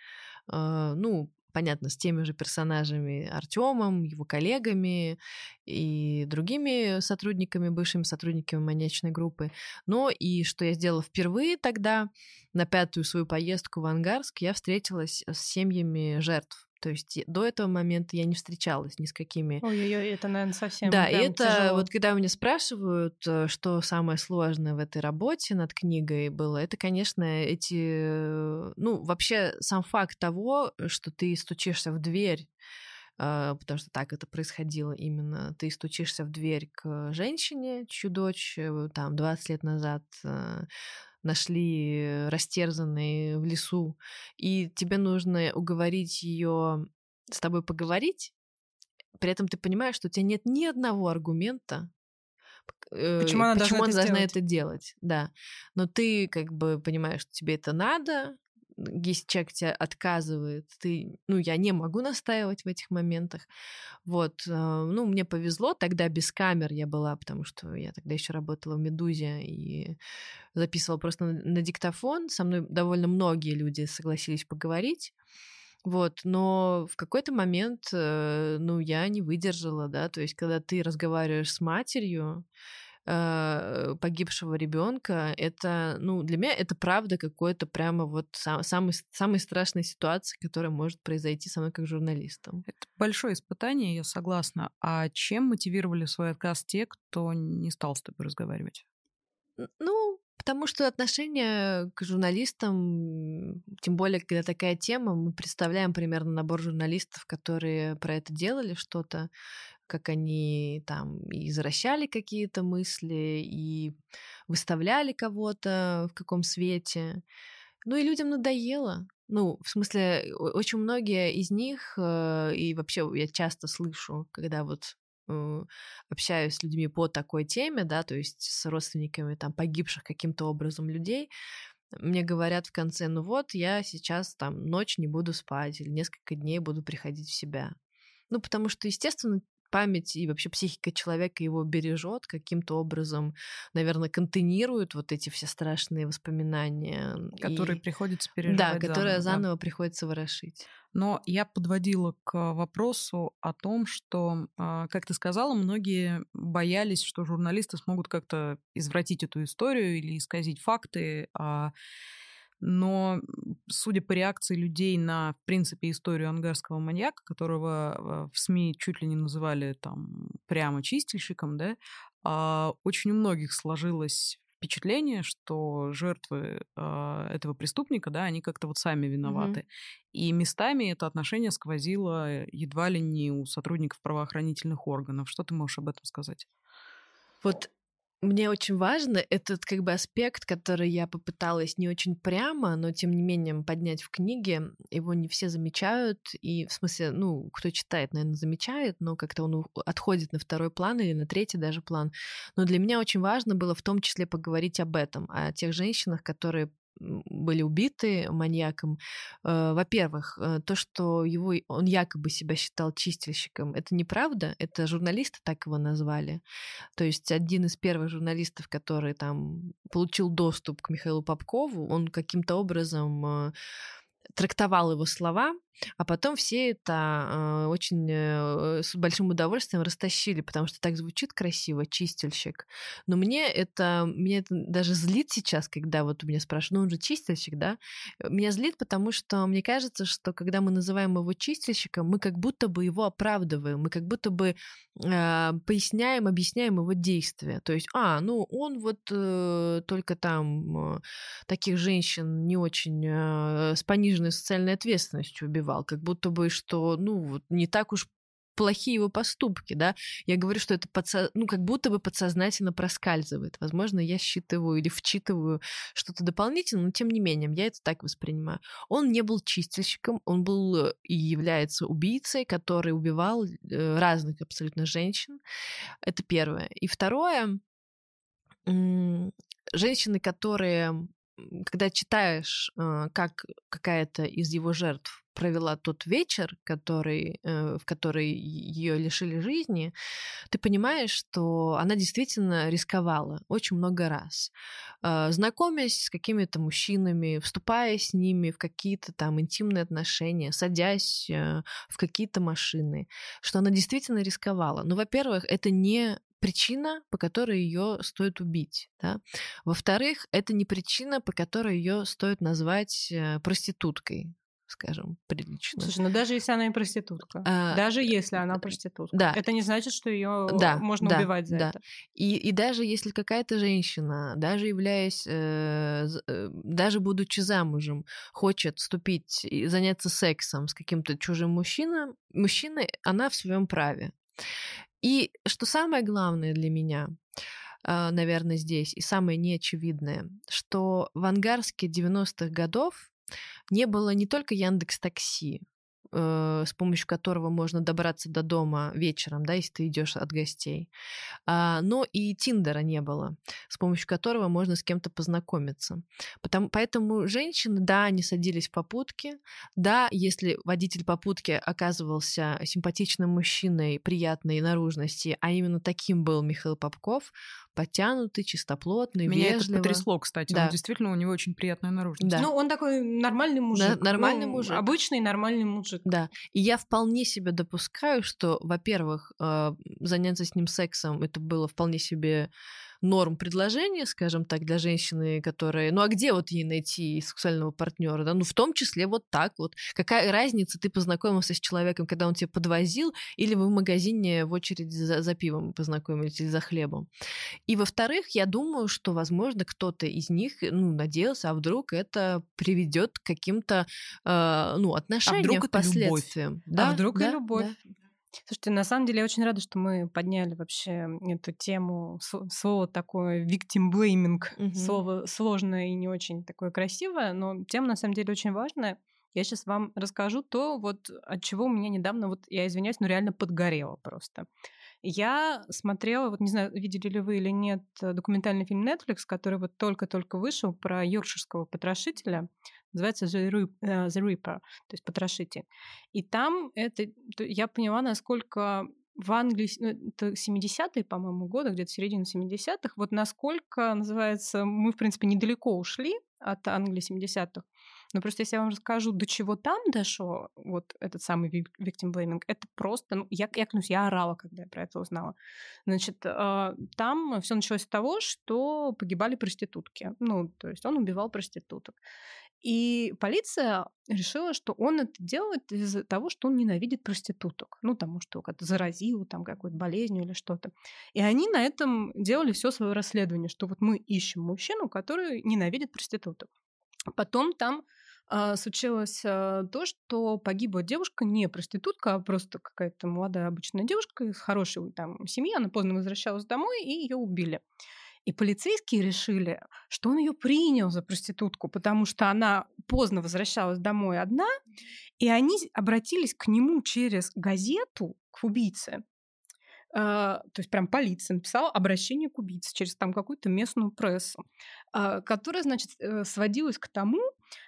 А, ну, понятно, с теми же персонажами Артемом, его коллегами и другими сотрудниками, бывшими сотрудниками маньячной группы. Но и что я сделала впервые тогда, на пятую свою поездку в Ангарск, я встретилась с семьями жертв то есть до этого момента я не встречалась ни с какими. Ой-ой-ой, это, наверное, совсем. Да, и это тяжело. вот когда меня спрашивают, э, что самое сложное в этой работе над книгой было, это, конечно, эти, ну, вообще сам факт того, что ты стучишься в дверь э, потому что так это происходило именно. Ты стучишься в дверь к женщине, чью дочь э, там 20 лет назад нашли растерзанные в лесу, и тебе нужно уговорить ее с тобой поговорить, при этом ты понимаешь, что у тебя нет ни одного аргумента, э, почему она, почему должна, она это, должна это делать, да. Но ты как бы понимаешь, что тебе это надо, человек тебе отказывает, ты, ну, я не могу настаивать в этих моментах. Вот, э, ну, мне повезло, тогда без камер я была, потому что я тогда еще работала в «Медузе» и записывала просто на, на диктофон. Со мной довольно многие люди согласились поговорить. Вот, но в какой-то момент, э, ну, я не выдержала, да, то есть, когда ты разговариваешь с матерью, э, погибшего ребенка, это, ну, для меня это правда какой-то прямо вот сам, самый, самой страшной ситуации, которая может произойти со мной как журналистом. Это большое испытание, я согласна. А чем мотивировали свой отказ те, кто не стал с тобой разговаривать? Ну, Потому что отношение к журналистам, тем более, когда такая тема, мы представляем примерно набор журналистов, которые про это делали что-то как они там извращали какие-то мысли, и выставляли кого-то в каком свете. Ну и людям надоело. Ну, в смысле, очень многие из них, э, и вообще я часто слышу, когда вот э, общаюсь с людьми по такой теме, да, то есть с родственниками там погибших каким-то образом людей, мне говорят в конце, ну вот, я сейчас там ночь не буду спать или несколько дней буду приходить в себя. Ну, потому что, естественно, память и вообще психика человека его бережет каким-то образом, наверное, контейнирует вот эти все страшные воспоминания. Которые и... приходится переживать Да, которые заново, заново да. приходится ворошить. Но я подводила к вопросу о том, что, а, как ты сказала, многие боялись, что журналисты смогут как-то извратить эту историю или исказить факты. А, но, судя по реакции людей на, в принципе, историю ангарского маньяка, которого в СМИ чуть ли не называли там прямо чистильщиком, да, а, очень у многих сложилось впечатление, что жертвы э, этого преступника, да, они как-то вот сами виноваты. Mm-hmm. И местами это отношение сквозило едва ли не у сотрудников правоохранительных органов. Что ты можешь об этом сказать? Вот мне очень важно этот как бы аспект, который я попыталась не очень прямо, но тем не менее поднять в книге. Его не все замечают, и в смысле, ну, кто читает, наверное, замечает, но как-то он отходит на второй план или на третий даже план. Но для меня очень важно было в том числе поговорить об этом, о тех женщинах, которые были убиты маньяком. Э, во-первых, э, то, что его, он якобы себя считал чистильщиком, это неправда, это журналисты так его назвали. То есть один из первых журналистов, который там получил доступ к Михаилу Попкову, он каким-то образом э, трактовал его слова, а потом все это э, очень э, с большим удовольствием растащили, потому что так звучит красиво, чистильщик. Но мне это, меня это даже злит сейчас, когда вот у меня спрашивают, ну он же чистильщик, да? Меня злит, потому что мне кажется, что когда мы называем его чистильщиком, мы как будто бы его оправдываем, мы как будто бы э, поясняем, объясняем его действия. То есть, а, ну он вот э, только там э, таких женщин не очень э, с пониженной социальной ответственностью убивал, как будто бы, что, ну, вот не так уж плохие его поступки, да. Я говорю, что это подсо... ну, как будто бы подсознательно проскальзывает. Возможно, я считываю или вчитываю что-то дополнительно, но тем не менее, я это так воспринимаю. Он не был чистильщиком, он был и является убийцей, который убивал э, разных абсолютно женщин. Это первое. И второе, женщины, которые когда читаешь, э, как какая-то из его жертв провела тот вечер, который, э, в который ее лишили жизни, ты понимаешь, что она действительно рисковала очень много раз. Э, знакомясь с какими-то мужчинами, вступая с ними в какие-то там интимные отношения, садясь в какие-то машины, что она действительно рисковала. Ну, во-первых, это не причина, по которой ее стоит убить. Да? Во-вторых, это не причина, по которой ее стоит назвать проституткой скажем, прилично. Слушай, ну даже если она и проститутка, а, даже если она проститутка, да. это не значит, что ее да, можно да, убивать за да. это. И, и даже если какая-то женщина, даже являясь, э, э, даже будучи замужем, хочет вступить и заняться сексом с каким-то чужим мужчиной, мужчиной, она в своем праве. И что самое главное для меня, э, наверное, здесь, и самое неочевидное, что в ангарске 90-х годов не было не только Яндекс Такси, э, с помощью которого можно добраться до дома вечером, да, если ты идешь от гостей. А, но и Тиндера не было, с помощью которого можно с кем-то познакомиться. Потому, поэтому женщины, да, они садились в попутки, да, если водитель попутки оказывался симпатичным мужчиной приятной наружности, а именно таким был Михаил Попков, подтянутый, чистоплотный, Меня вежливо. это потрясло, кстати. Да. Он действительно, у него очень приятная наружность. Да. Ну, он такой нормальный мужик. Да, нормальный ну, мужик. Обычный нормальный мужик. Да. И я вполне себе допускаю, что, во-первых, э, заняться с ним сексом это было вполне себе норм предложения, скажем так, для женщины, которая... Ну а где вот ей найти сексуального партнера? Да? Ну в том числе вот так вот. Какая разница, ты познакомился с человеком, когда он тебя подвозил, или вы в магазине в очереди за, за пивом познакомились или за хлебом. И во-вторых, я думаю, что, возможно, кто-то из них ну, надеялся, а вдруг это приведет к каким-то э, ну, отношениям а вдруг последствиям. Да, а вдруг да, и любовь. Да. Слушайте, на самом деле я очень рада, что мы подняли вообще эту тему, слово такое victim blaming, угу. слово сложное и не очень такое красивое, но тема на самом деле очень важная. Я сейчас вам расскажу то, вот от чего у меня недавно, вот я извиняюсь, но реально подгорело просто. Я смотрела, вот не знаю, видели ли вы или нет, документальный фильм Netflix, который вот только-только вышел про йоркширского потрошителя называется The, Reaper, то есть потрошитель. И там это, я поняла, насколько в Англии, ну, это 70-е, по-моему, годы, где-то середина 70-х, вот насколько, называется, мы, в принципе, недалеко ушли от Англии 70-х. Но просто если я вам расскажу, до чего там дошло вот этот самый victim blaming, это просто, ну, я, я клянусь, я орала, когда я про это узнала. Значит, э, там все началось с того, что погибали проститутки. Ну, то есть он убивал проституток. И полиция решила, что он это делает из-за того, что он ненавидит проституток. Ну, потому что как-то заразил там какой-то болезнью или что-то. И они на этом делали все свое расследование, что вот мы ищем мужчину, который ненавидит проституток. Потом там а, случилось а, то, что погибла девушка, не проститутка, а просто какая-то молодая обычная девушка из хорошей там семьи. Она поздно возвращалась домой, и ее убили. И полицейские решили, что он ее принял за проститутку, потому что она поздно возвращалась домой одна, и они обратились к нему через газету, к убийце, Uh, то есть прям полиция написала обращение к убийце через там какую-то местную прессу, которая, значит, э, сводилась к тому,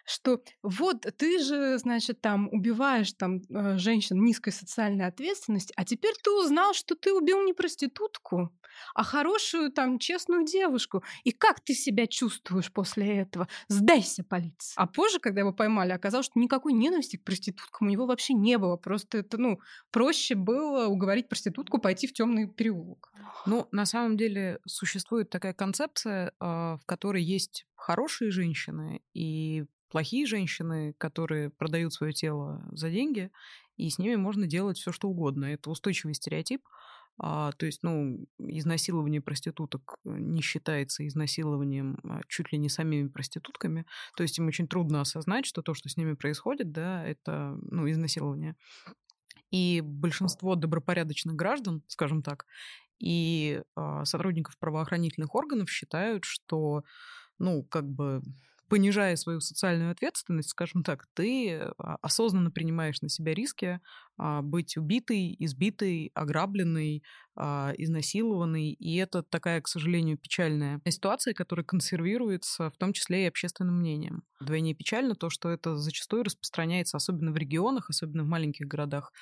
что вот ты же, значит, там убиваешь там э, женщин низкой социальной ответственности, а теперь ты узнал, что ты убил не проститутку, а хорошую там честную девушку. И как ты себя чувствуешь после этого? Сдайся полиции. А позже, когда его поймали, оказалось, что никакой ненависти к проституткам у него вообще не было. Просто это, ну, проще было уговорить проститутку пойти в темный переулок. Ну, на самом деле существует такая концепция, а, в которой есть хорошие женщины и плохие женщины, которые продают свое тело за деньги, и с ними можно делать все, что угодно. Это устойчивый стереотип. А, то есть, ну, изнасилование проституток не считается изнасилованием а, чуть ли не самими проститутками. То есть им очень трудно осознать, что то, что с ними происходит, да, это, ну, изнасилование. И большинство добропорядочных граждан, скажем так, и а, сотрудников правоохранительных органов считают, что, ну, как бы понижая свою социальную ответственность, скажем так, ты а, осознанно принимаешь на себя риски а, быть убитой, избитой, ограбленной, а, изнасилованной. И это такая, к сожалению, печальная ситуация, которая консервируется в том числе и общественным мнением. Вдвойне печально то, что это зачастую распространяется, особенно в регионах, особенно в маленьких городах,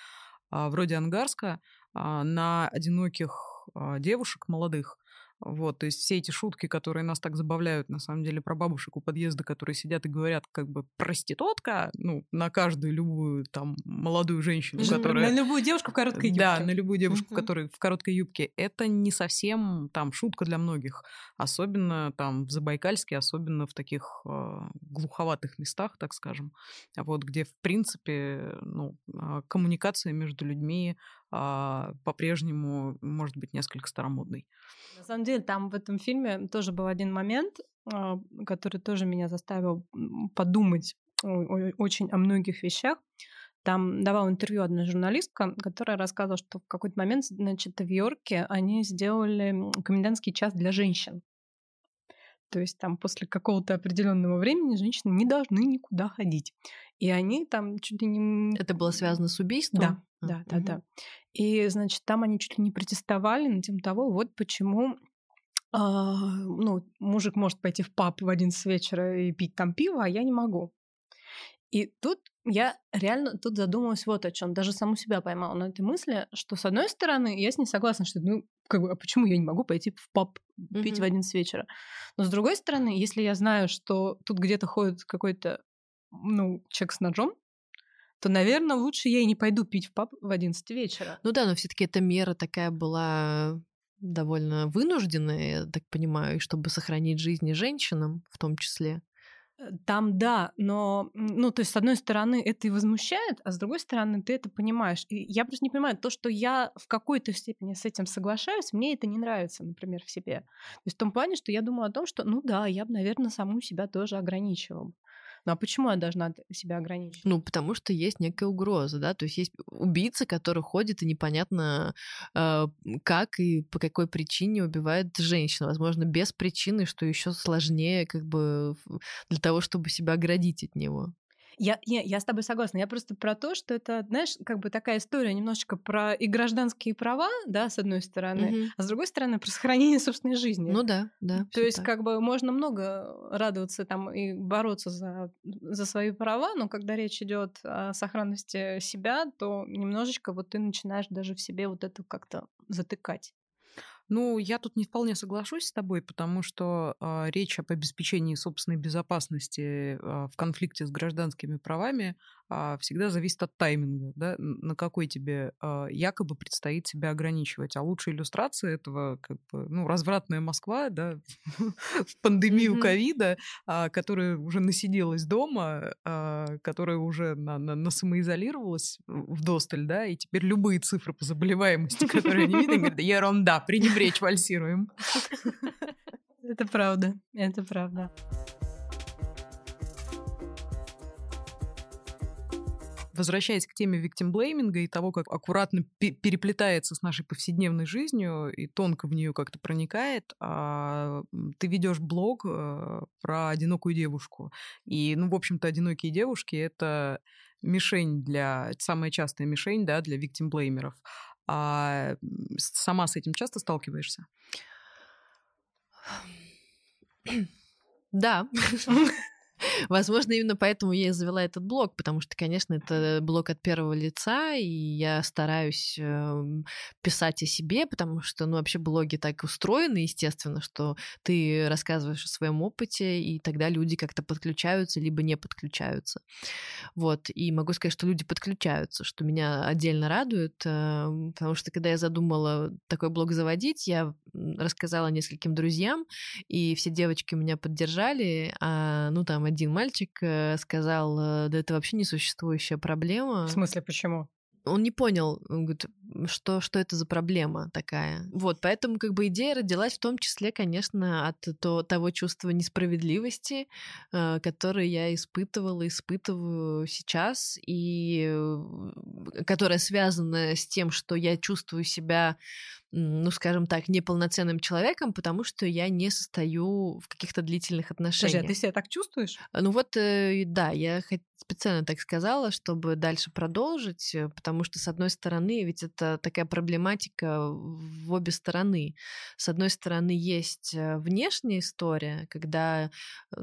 вроде Ангарска, на одиноких девушек молодых, вот, то есть все эти шутки, которые нас так забавляют, на самом деле, про бабушек у подъезда, которые сидят и говорят, как бы, проститутка, ну, на каждую любую там молодую женщину, которая... На любую девушку в короткой юбке. Да, на любую девушку, uh-huh. которая в короткой юбке. Это не совсем там шутка для многих. Особенно там в Забайкальске, особенно в таких э, глуховатых местах, так скажем. Вот, где, в принципе, ну, а, коммуникация между людьми по-прежнему может быть несколько старомодной. На самом деле, там в этом фильме тоже был один момент, а, который тоже меня заставил подумать очень о многих вещах. Там давала интервью одна журналистка, которая рассказывала, что в какой-то момент, значит, в Йорке они сделали комендантский час для женщин. То есть там после какого-то определенного времени женщины не должны никуда ходить. И они там чуть ли не... Это было связано с убийством? Да, а, да, да, да. И, значит, там они чуть ли не протестовали на тем того, вот почему а, ну, мужик может пойти в паб в 11 вечера и пить там пиво, а я не могу. И тут я реально тут задумалась вот о чем. Даже саму себя поймала на этой мысли, что с одной стороны, я с ней согласна, что ну, как бы, а почему я не могу пойти в паб пить mm-hmm. в 11 вечера? Но с другой стороны, если я знаю, что тут где-то ходит какой-то ну, человек с ножом, то, наверное, лучше я и не пойду пить в паб в 11 вечера. Ну да, но все-таки эта мера такая была довольно вынужденная, я так понимаю, чтобы сохранить жизни женщинам в том числе. Э, там да, но, ну, то есть, с одной стороны, это и возмущает, а с другой стороны, ты это понимаешь. И я просто не понимаю, то, что я в какой-то степени с этим соглашаюсь, мне это не нравится, например, в себе. То есть в том плане, что я думаю о том, что, ну да, я бы, наверное, саму себя тоже ограничивала. Ну а почему я должна себя ограничить? Ну, потому что есть некая угроза, да, то есть есть убийца, который ходит и непонятно э, как и по какой причине убивает женщину, возможно, без причины, что еще сложнее как бы для того, чтобы себя оградить от него. Я, не, я с тобой согласна. Я просто про то, что это, знаешь, как бы такая история немножечко про и гражданские права, да, с одной стороны, угу. а с другой стороны про сохранение собственной жизни. Ну да, да. То есть так. как бы можно много радоваться там и бороться за, за свои права, но когда речь идет о сохранности себя, то немножечко вот ты начинаешь даже в себе вот это как-то затыкать. Ну, я тут не вполне соглашусь с тобой, потому что э, речь об обеспечении собственной безопасности э, в конфликте с гражданскими правами всегда зависит от тайминга, да, на какой тебе э, якобы предстоит себя ограничивать. А лучшая иллюстрация этого, как бы, ну, развратная Москва, да, в пандемию ковида, которая уже насиделась дома, которая уже на, на, на самоизолировалась в досталь, да, и теперь любые цифры по заболеваемости, которые они видят, говорят, ерунда, приним речь вальсируем. Это правда, это правда. Возвращаясь к теме виктимблейминга и того, как аккуратно переплетается с нашей повседневной жизнью и тонко в нее как-то проникает, а, ты ведешь блог э, про одинокую девушку. И, ну, в общем-то, одинокие девушки — это мишень для, самая частая мишень, да, для виктимблеймеров. А сама с этим часто сталкиваешься? Да. Возможно, именно поэтому я и завела этот блог, потому что, конечно, это блог от первого лица, и я стараюсь э, писать о себе, потому что, ну, вообще блоги так устроены, естественно, что ты рассказываешь о своем опыте, и тогда люди как-то подключаются, либо не подключаются. Вот, и могу сказать, что люди подключаются, что меня отдельно радует, э, потому что, когда я задумала такой блог заводить, я рассказала нескольким друзьям, и все девочки меня поддержали, а, ну, там, один мальчик э, сказал, э, да это вообще несуществующая проблема. В смысле, почему? он не понял, он говорит, что, что это за проблема такая. Вот, поэтому как бы идея родилась в том числе, конечно, от то, того чувства несправедливости, э, которое я испытывала, испытываю сейчас, и э, которое связано с тем, что я чувствую себя ну, скажем так, неполноценным человеком, потому что я не состою в каких-то длительных отношениях. Подожди, а ты себя так чувствуешь? Ну вот, э, да, я специально так сказала, чтобы дальше продолжить, э, потому что, с одной стороны, ведь это такая проблематика в обе стороны. С одной стороны, есть э, внешняя история, когда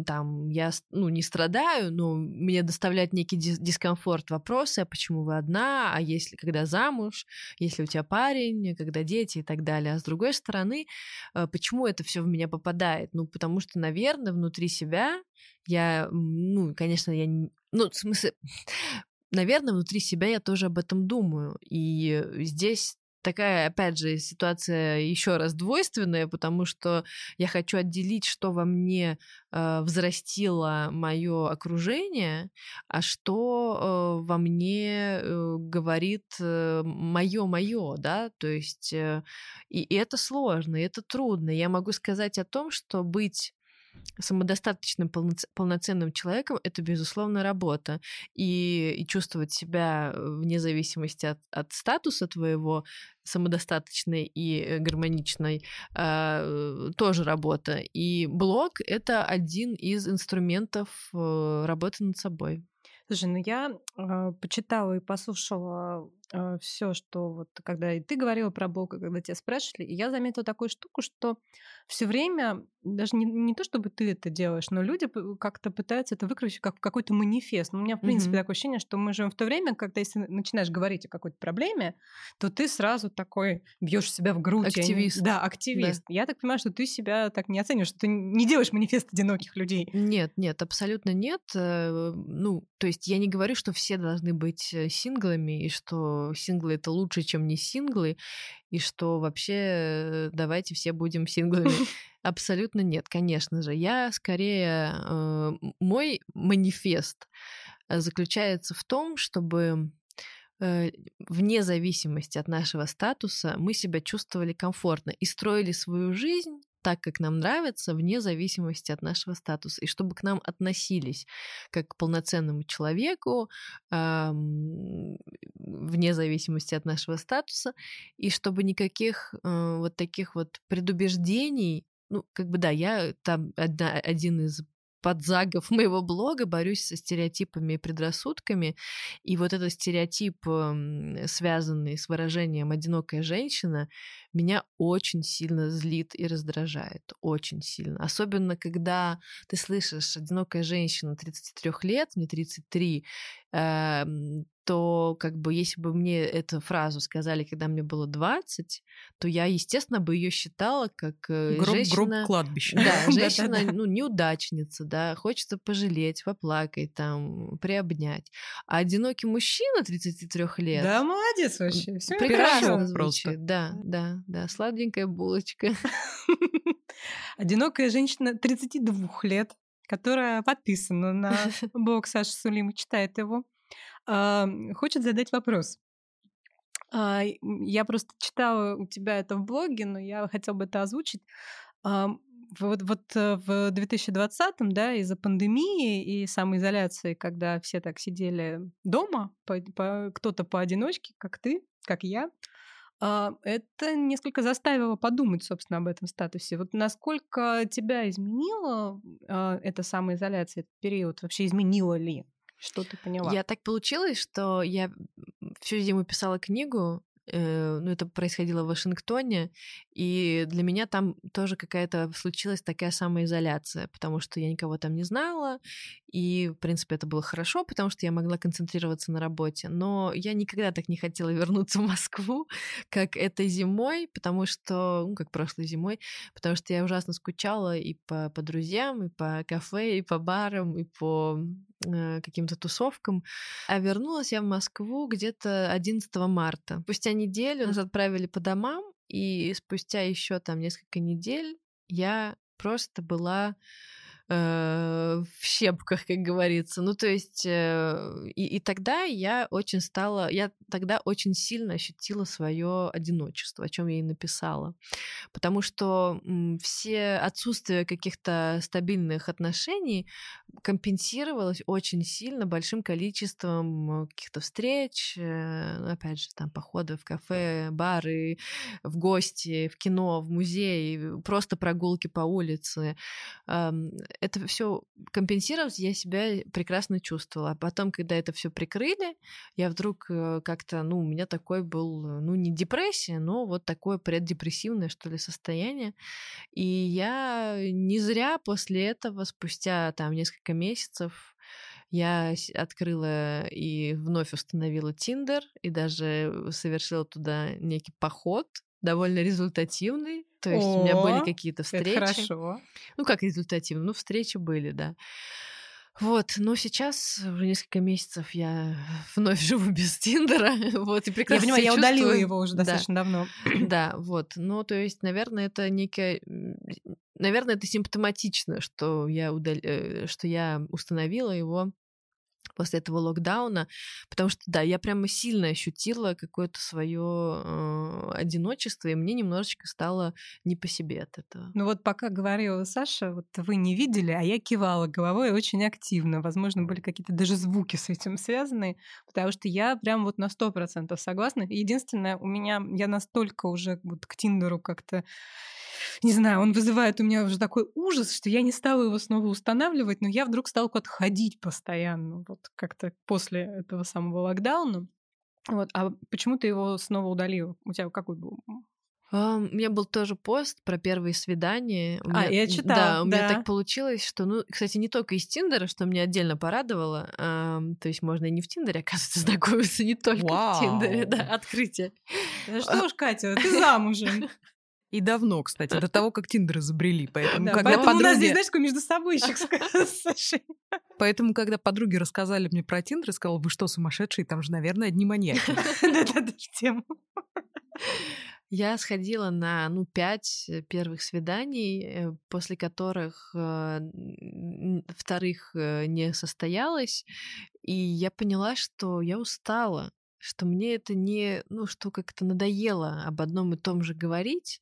там я ну, не страдаю, но мне доставляет некий дискомфорт вопросы, а почему вы одна, а если когда замуж, если у тебя парень, когда дети и так далее. А с другой стороны, э, почему это все в меня попадает? Ну, потому что, наверное, внутри себя я, ну, конечно, я, ну, в смысле, наверное, внутри себя я тоже об этом думаю. И здесь такая, опять же, ситуация еще раз двойственная, потому что я хочу отделить, что во мне э, взрастило мое окружение, а что э, во мне э, говорит э, мое мое, да, то есть э, и, и это сложно, и это трудно. Я могу сказать о том, что быть самодостаточным, полноценным человеком — это, безусловно, работа. И, и чувствовать себя э, вне зависимости от, от статуса твоего самодостаточной и э, гармоничной э, тоже работа. И блог — это один из инструментов э, работы над собой. Слушай, ну я э, почитала и послушала э, все, что вот когда и ты говорила про блог, когда тебя спрашивали, и я заметила такую штуку, что все время, даже не, не то чтобы ты это делаешь, но люди как-то пытаются это выкрутить как какой-то манифест. Ну, у меня, в принципе, mm-hmm. такое ощущение, что мы живем в то время, когда если начинаешь говорить о какой-то проблеме, то ты сразу такой бьешь себя в грудь. Активист. Не... Да, активист. Да. Я так понимаю, что ты себя так не оцениваешь, что ты не делаешь манифест одиноких людей. Нет, нет, абсолютно нет. Э, ну, то есть я не говорю, что все должны быть э, синглами, и что синглы это лучше, чем не синглы, и что вообще э, давайте все будем синглами. Абсолютно нет, конечно же. Я скорее... Э, мой манифест заключается в том, чтобы вне зависимости от нашего статуса мы себя чувствовали комфортно и строили свою жизнь так, как нам нравится, вне зависимости от нашего статуса, и чтобы к нам относились как к полноценному человеку, эм, вне зависимости от нашего статуса, и чтобы никаких э, вот таких вот предубеждений ну, как бы да, я там одна, один из подзагов моего блога борюсь со стереотипами и предрассудками. И вот этот стереотип, эм, связанный с выражением «одинокая женщина», меня очень сильно злит и раздражает. Очень сильно. Особенно, когда ты слышишь «одинокая женщина 33 лет», мне 33, то как бы если бы мне эту фразу сказали, когда мне было 20, то я, естественно, бы ее считала как э, гроб, женщина... Гроб кладбища. Да, женщина, ну, неудачница, да, хочется пожалеть, поплакать, там, приобнять. А одинокий мужчина 33 лет... Да, молодец вообще. Все прекрасно звучит. Просто. Да, да, да, сладенькая булочка. Одинокая женщина 32 лет, которая подписана на блог Саши Сулима, читает его хочет задать вопрос. А, я просто читала у тебя это в блоге, но я хотела бы это озвучить. вот, вот э, в 2020-м, да, из-за пандемии и самоизоляции, когда все так сидели дома, по, по, кто-то поодиночке, как ты, как я, а, это несколько заставило подумать, собственно, об этом статусе. Вот насколько тебя изменила а, эта самоизоляция, этот период? Вообще изменила ли? Что ты поняла? Я так получилось, что я всю зиму писала книгу, Э, ну, это происходило в Вашингтоне, и для меня там тоже какая-то случилась такая самоизоляция, потому что я никого там не знала, и, в принципе, это было хорошо, потому что я могла концентрироваться на работе. Но я никогда так не хотела вернуться в Москву, как этой зимой, потому что, ну, как прошлой зимой, потому что я ужасно скучала и по, по друзьям, и по кафе, и по барам, и по э, каким-то тусовкам. А вернулась я в Москву где-то 11 марта. Спустя неделю нас отправили по домам, и спустя еще там несколько недель я просто была в щепках, как говорится. Ну, то есть, э, и, и тогда я очень стала, я тогда очень сильно ощутила свое одиночество, о чем я и написала. Потому что все отсутствие каких-то стабильных отношений компенсировалось очень сильно большим количеством каких-то встреч, э, опять же, там, походы в кафе, бары, в гости, в кино, в музей, просто прогулки по улице это все компенсировать, я себя прекрасно чувствовала. А потом, когда это все прикрыли, я вдруг э, как-то, ну, у меня такой был, э, ну, не депрессия, но вот такое преддепрессивное, что ли, состояние. И я не зря после этого, спустя там несколько месяцев, я открыла и вновь установила Тиндер, и даже совершила туда некий поход, довольно результативный. То есть О, у меня были какие-то встречи. Это хорошо. Ну, как результативно? Ну, встречи были, да. Вот, но сейчас уже несколько месяцев я вновь живу без Тиндера, вот, и прекрасно Я понимаю, я удалила его уже достаточно да. давно. Да, вот, ну, то есть, наверное, это некая... Наверное, это симптоматично, что я, удал... Э, что я установила его после этого локдауна, потому что, да, я прямо сильно ощутила какое-то свое э, одиночество, и мне немножечко стало не по себе от этого. Ну вот пока говорила Саша, вот вы не видели, а я кивала головой очень активно. Возможно, были какие-то даже звуки с этим связаны, потому что я прям вот на сто процентов согласна. Единственное, у меня, я настолько уже вот к Тиндеру как-то не знаю, он вызывает у меня уже такой ужас, что я не стала его снова устанавливать, но я вдруг стала куда-то ходить постоянно, вот как-то после этого самого локдауна. Вот, а почему ты его снова удалил? У тебя какой был? у меня был тоже пост про первые свидания. У а, меня, я читала. Да, у да. меня так получилось, что, ну, кстати, не только из Тиндера, что меня отдельно порадовало. А, то есть можно и не в Тиндере, оказывается, знакомиться, не только Вау. в Тиндере, да, открытие. Да что ж, Катя, ты замужем. И давно, кстати, до того, как Тиндер изобрели. Поэтому, да, когда поэтому подруги... у нас здесь, знаешь, такой между собой Поэтому, когда подруги рассказали мне про Тиндер, я сказала, вы что, сумасшедшие? Там же, наверное, одни маньяки. Да-да-да, тему. Я сходила на, ну, пять э, первых свиданий, э, после которых э, вторых не состоялось, и я поняла, что я устала что мне это не, ну, что как-то надоело об одном и том же говорить.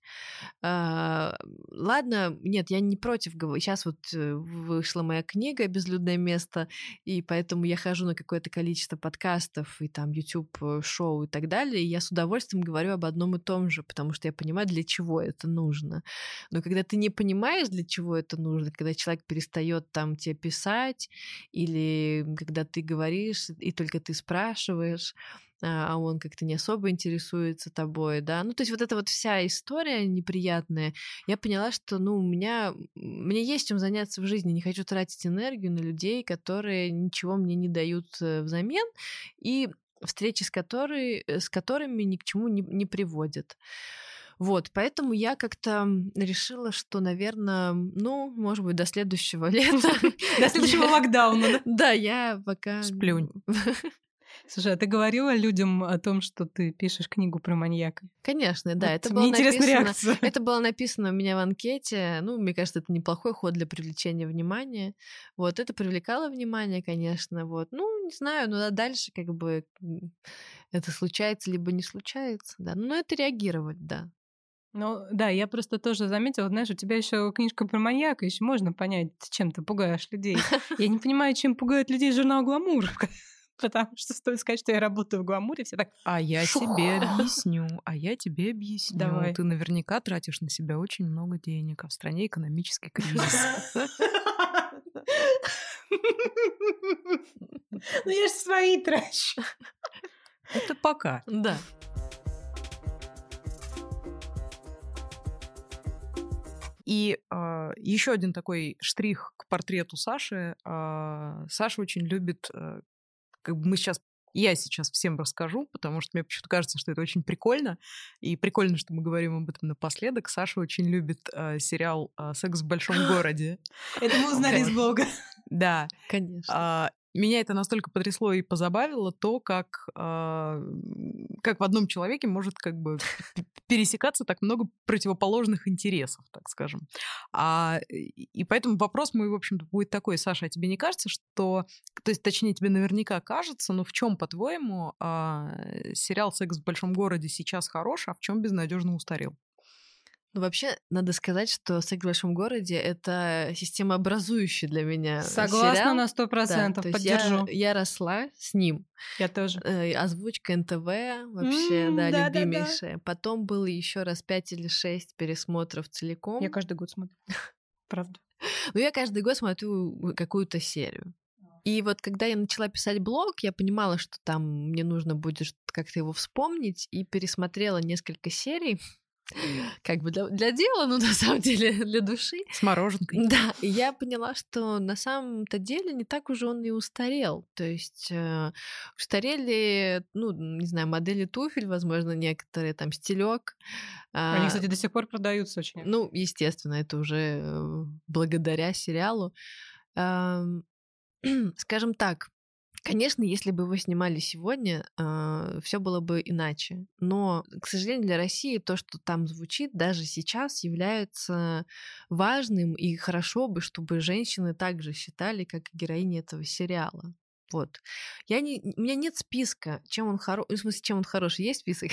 А, ладно, нет, я не против. Сейчас вот э, вышла моя книга «Безлюдное место», и поэтому я хожу на какое-то количество подкастов и там YouTube-шоу и так далее, и я с удовольствием говорю об одном и том же, потому что я понимаю, для чего это нужно. Но когда ты не понимаешь, для чего это нужно, когда человек перестает там тебе писать, или когда ты говоришь, и только ты спрашиваешь, а, а он как-то не особо интересуется тобой, да. Ну, то есть вот эта вот вся история неприятная, я поняла, что, ну, у меня, мне есть чем заняться в жизни, не хочу тратить энергию на людей, которые ничего мне не дают э, взамен, и встречи с, которой, э, с которыми ни к чему не, не приводят. Вот, поэтому я как-то решила, что, наверное, ну, может быть, до следующего лета. До следующего локдауна, Да, я пока... Сплюнь. Слушай, а ты говорила людям о том, что ты пишешь книгу про маньяка? Конечно, да. Вот это было написано, реакция. Это было написано у меня в анкете. Ну, мне кажется, это неплохой ход для привлечения внимания. Вот, это привлекало внимание, конечно. Вот. Ну, не знаю, но дальше как бы это случается либо не случается, да. Но это реагировать, да. Ну, да, я просто тоже заметила, знаешь, у тебя еще книжка про маньяка, еще можно понять, чем ты пугаешь людей. Я не понимаю, чем пугает людей журнал «Гламур», потому что стоит сказать, что я работаю в «Гламуре», все так... А я тебе объясню, а я тебе объясню. Давай. Ты наверняка тратишь на себя очень много денег, а в стране экономический кризис. Ну я же свои трачу. Это пока. Да. И а, еще один такой штрих к портрету Саши. А, Саша очень любит, а, как бы мы сейчас я сейчас всем расскажу, потому что мне почему-то кажется, что это очень прикольно. И прикольно, что мы говорим об этом напоследок. Саша очень любит э, сериал э, «Секс в большом городе». Это мы узнали из блога. Да. Конечно. Меня это настолько потрясло и позабавило то, как, а, как в одном человеке может как бы пересекаться так много противоположных интересов, так скажем. А, и поэтому вопрос мой, в общем-то, будет такой, Саша, а тебе не кажется, что, то есть, точнее, тебе наверняка кажется, но в чем, по-твоему, а, сериал «Секс в большом городе» сейчас хорош, а в чем безнадежно устарел? Ну, вообще, надо сказать, что «Секс в большом городе» — это системообразующий для меня Согласна сериал. на сто Да, процентов, то есть поддержу. Я, я росла с ним. Я тоже. Э, озвучка НТВ вообще, М, да, да-да-да. любимейшая. Потом было еще раз пять или шесть пересмотров целиком. Я каждый год смотрю. Правда. Ну, я каждый год смотрю какую-то серию. И вот когда я начала писать блог, я понимала, что там мне нужно будет как-то его вспомнить, и пересмотрела несколько серий. Как бы для, для дела, ну, на самом деле, для души. С мороженкой. Да, и я поняла, что на самом-то деле не так уже он и устарел. То есть э, устарели, ну, не знаю, модели туфель, возможно, некоторые, там, стелек. Они, кстати, до сих пор продаются очень. Ну, естественно, это уже э, благодаря сериалу. Скажем так, конечно, если бы его снимали сегодня, все было бы иначе. Но, к сожалению, для России то, что там звучит, даже сейчас является важным, и хорошо бы, чтобы женщины также считали, как и героини этого сериала. Вот. Я не, у меня нет списка, чем он хорош. В смысле, чем он хороший. Есть список?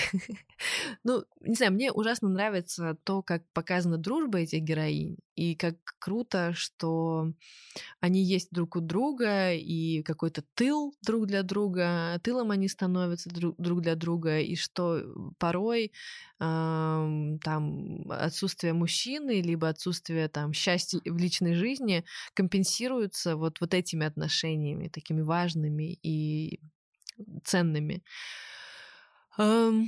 ну, не знаю, мне ужасно нравится то, как показана дружба этих героинь, и как круто, что они есть друг у друга, и какой-то тыл друг для друга, тылом они становятся друг, друг для друга, и что порой ам, там отсутствие мужчины, либо отсутствие там счастья в личной жизни компенсируется вот, вот этими отношениями, такими важными и ценными. Ам,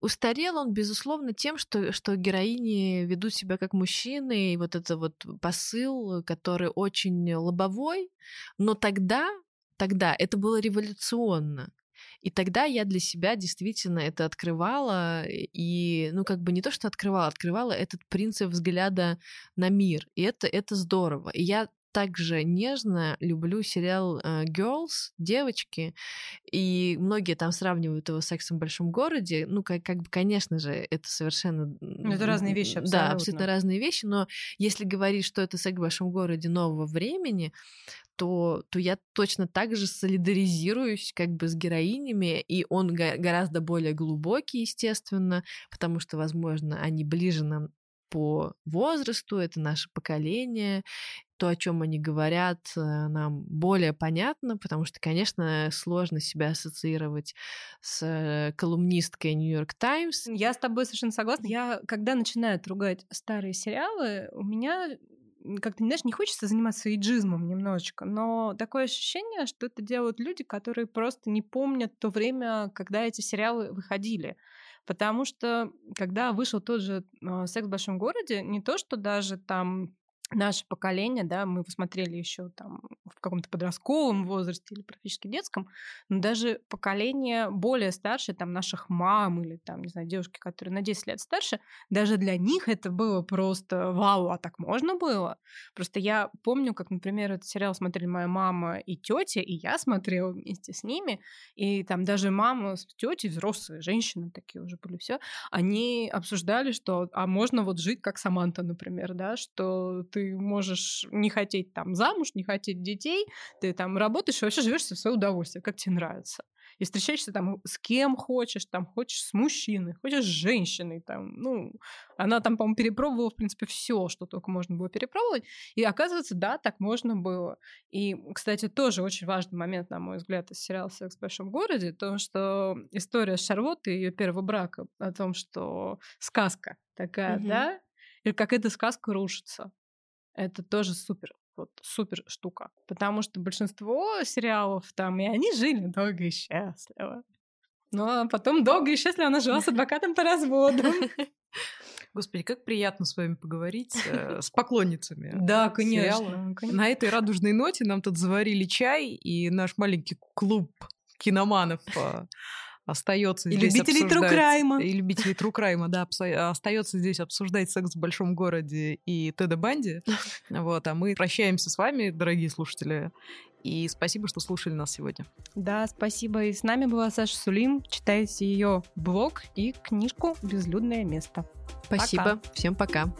Устарел он, безусловно, тем, что, что героини ведут себя как мужчины, и вот это вот посыл, который очень лобовой, но тогда, тогда это было революционно. И тогда я для себя действительно это открывала, и, ну, как бы не то, что открывала, открывала этот принцип взгляда на мир. И это, это здорово. И я также нежно люблю сериал э, Girls, девочки, и многие там сравнивают его с сексом в большом городе. Ну, как, как бы, конечно же, это совершенно... Ну, это разные вещи Да, абсолютно. абсолютно разные вещи, но если говорить, что это секс в большом городе нового времени, то, то я точно так же солидаризируюсь как бы с героинями, и он га- гораздо более глубокий, естественно, потому что, возможно, они ближе нам по возрасту, это наше поколение, то, о чем они говорят, э, нам более понятно, потому что, конечно, сложно себя ассоциировать с э, колумнисткой Нью-Йорк Таймс. Я с тобой совершенно согласна. Я, когда начинают ругать старые сериалы, у меня как-то, знаешь, не хочется заниматься иджизмом немножечко, но такое ощущение, что это делают люди, которые просто не помнят то время, когда эти сериалы выходили. Потому что, когда вышел тот же э, «Секс в большом городе», не то, что даже там наше поколение, да, мы посмотрели еще там в каком-то подростковом возрасте или практически детском, но даже поколение более старшее, там наших мам или там, не знаю, девушки, которые на 10 лет старше, даже для них это было просто вау, а так можно было? Просто я помню, как, например, этот сериал смотрели моя мама и тетя, и я смотрела вместе с ними, и там даже мама с тетей, взрослые женщины такие уже были все, они обсуждали, что а можно вот жить как Саманта, например, да, что ты можешь не хотеть там замуж, не хотеть детей, ты там работаешь и вообще живешь в свое удовольствие, как тебе нравится. И встречаешься там с кем хочешь, там хочешь с мужчиной, хочешь с женщиной, там, ну, она там, по-моему, перепробовала, в принципе, все, что только можно было перепробовать. И оказывается, да, так можно было. И, кстати, тоже очень важный момент, на мой взгляд, из сериала «Секс в большом городе», то, что история Шарлотты и ее первого брака о том, что сказка такая, угу. да, или как эта сказка рушится. Это тоже супер вот супер штука. Потому что большинство сериалов там, и они жили долго и счастливо. А потом долго и счастливо она жила с адвокатом по разводу. Господи, как приятно с вами поговорить э, с поклонницами. Да, конечно, конечно. На этой радужной ноте нам тут заварили чай, и наш маленький клуб киноманов а, остается и здесь любителей Трукрайма. И любителей Трукрайма, да, остается здесь обсуждать секс в большом городе и Теда Банди. Вот, а мы прощаемся с вами, дорогие слушатели. И спасибо, что слушали нас сегодня. Да, спасибо. И с нами была Саша Сулим. Читайте ее блог и книжку «Безлюдное место». Спасибо. Пока. Всем пока.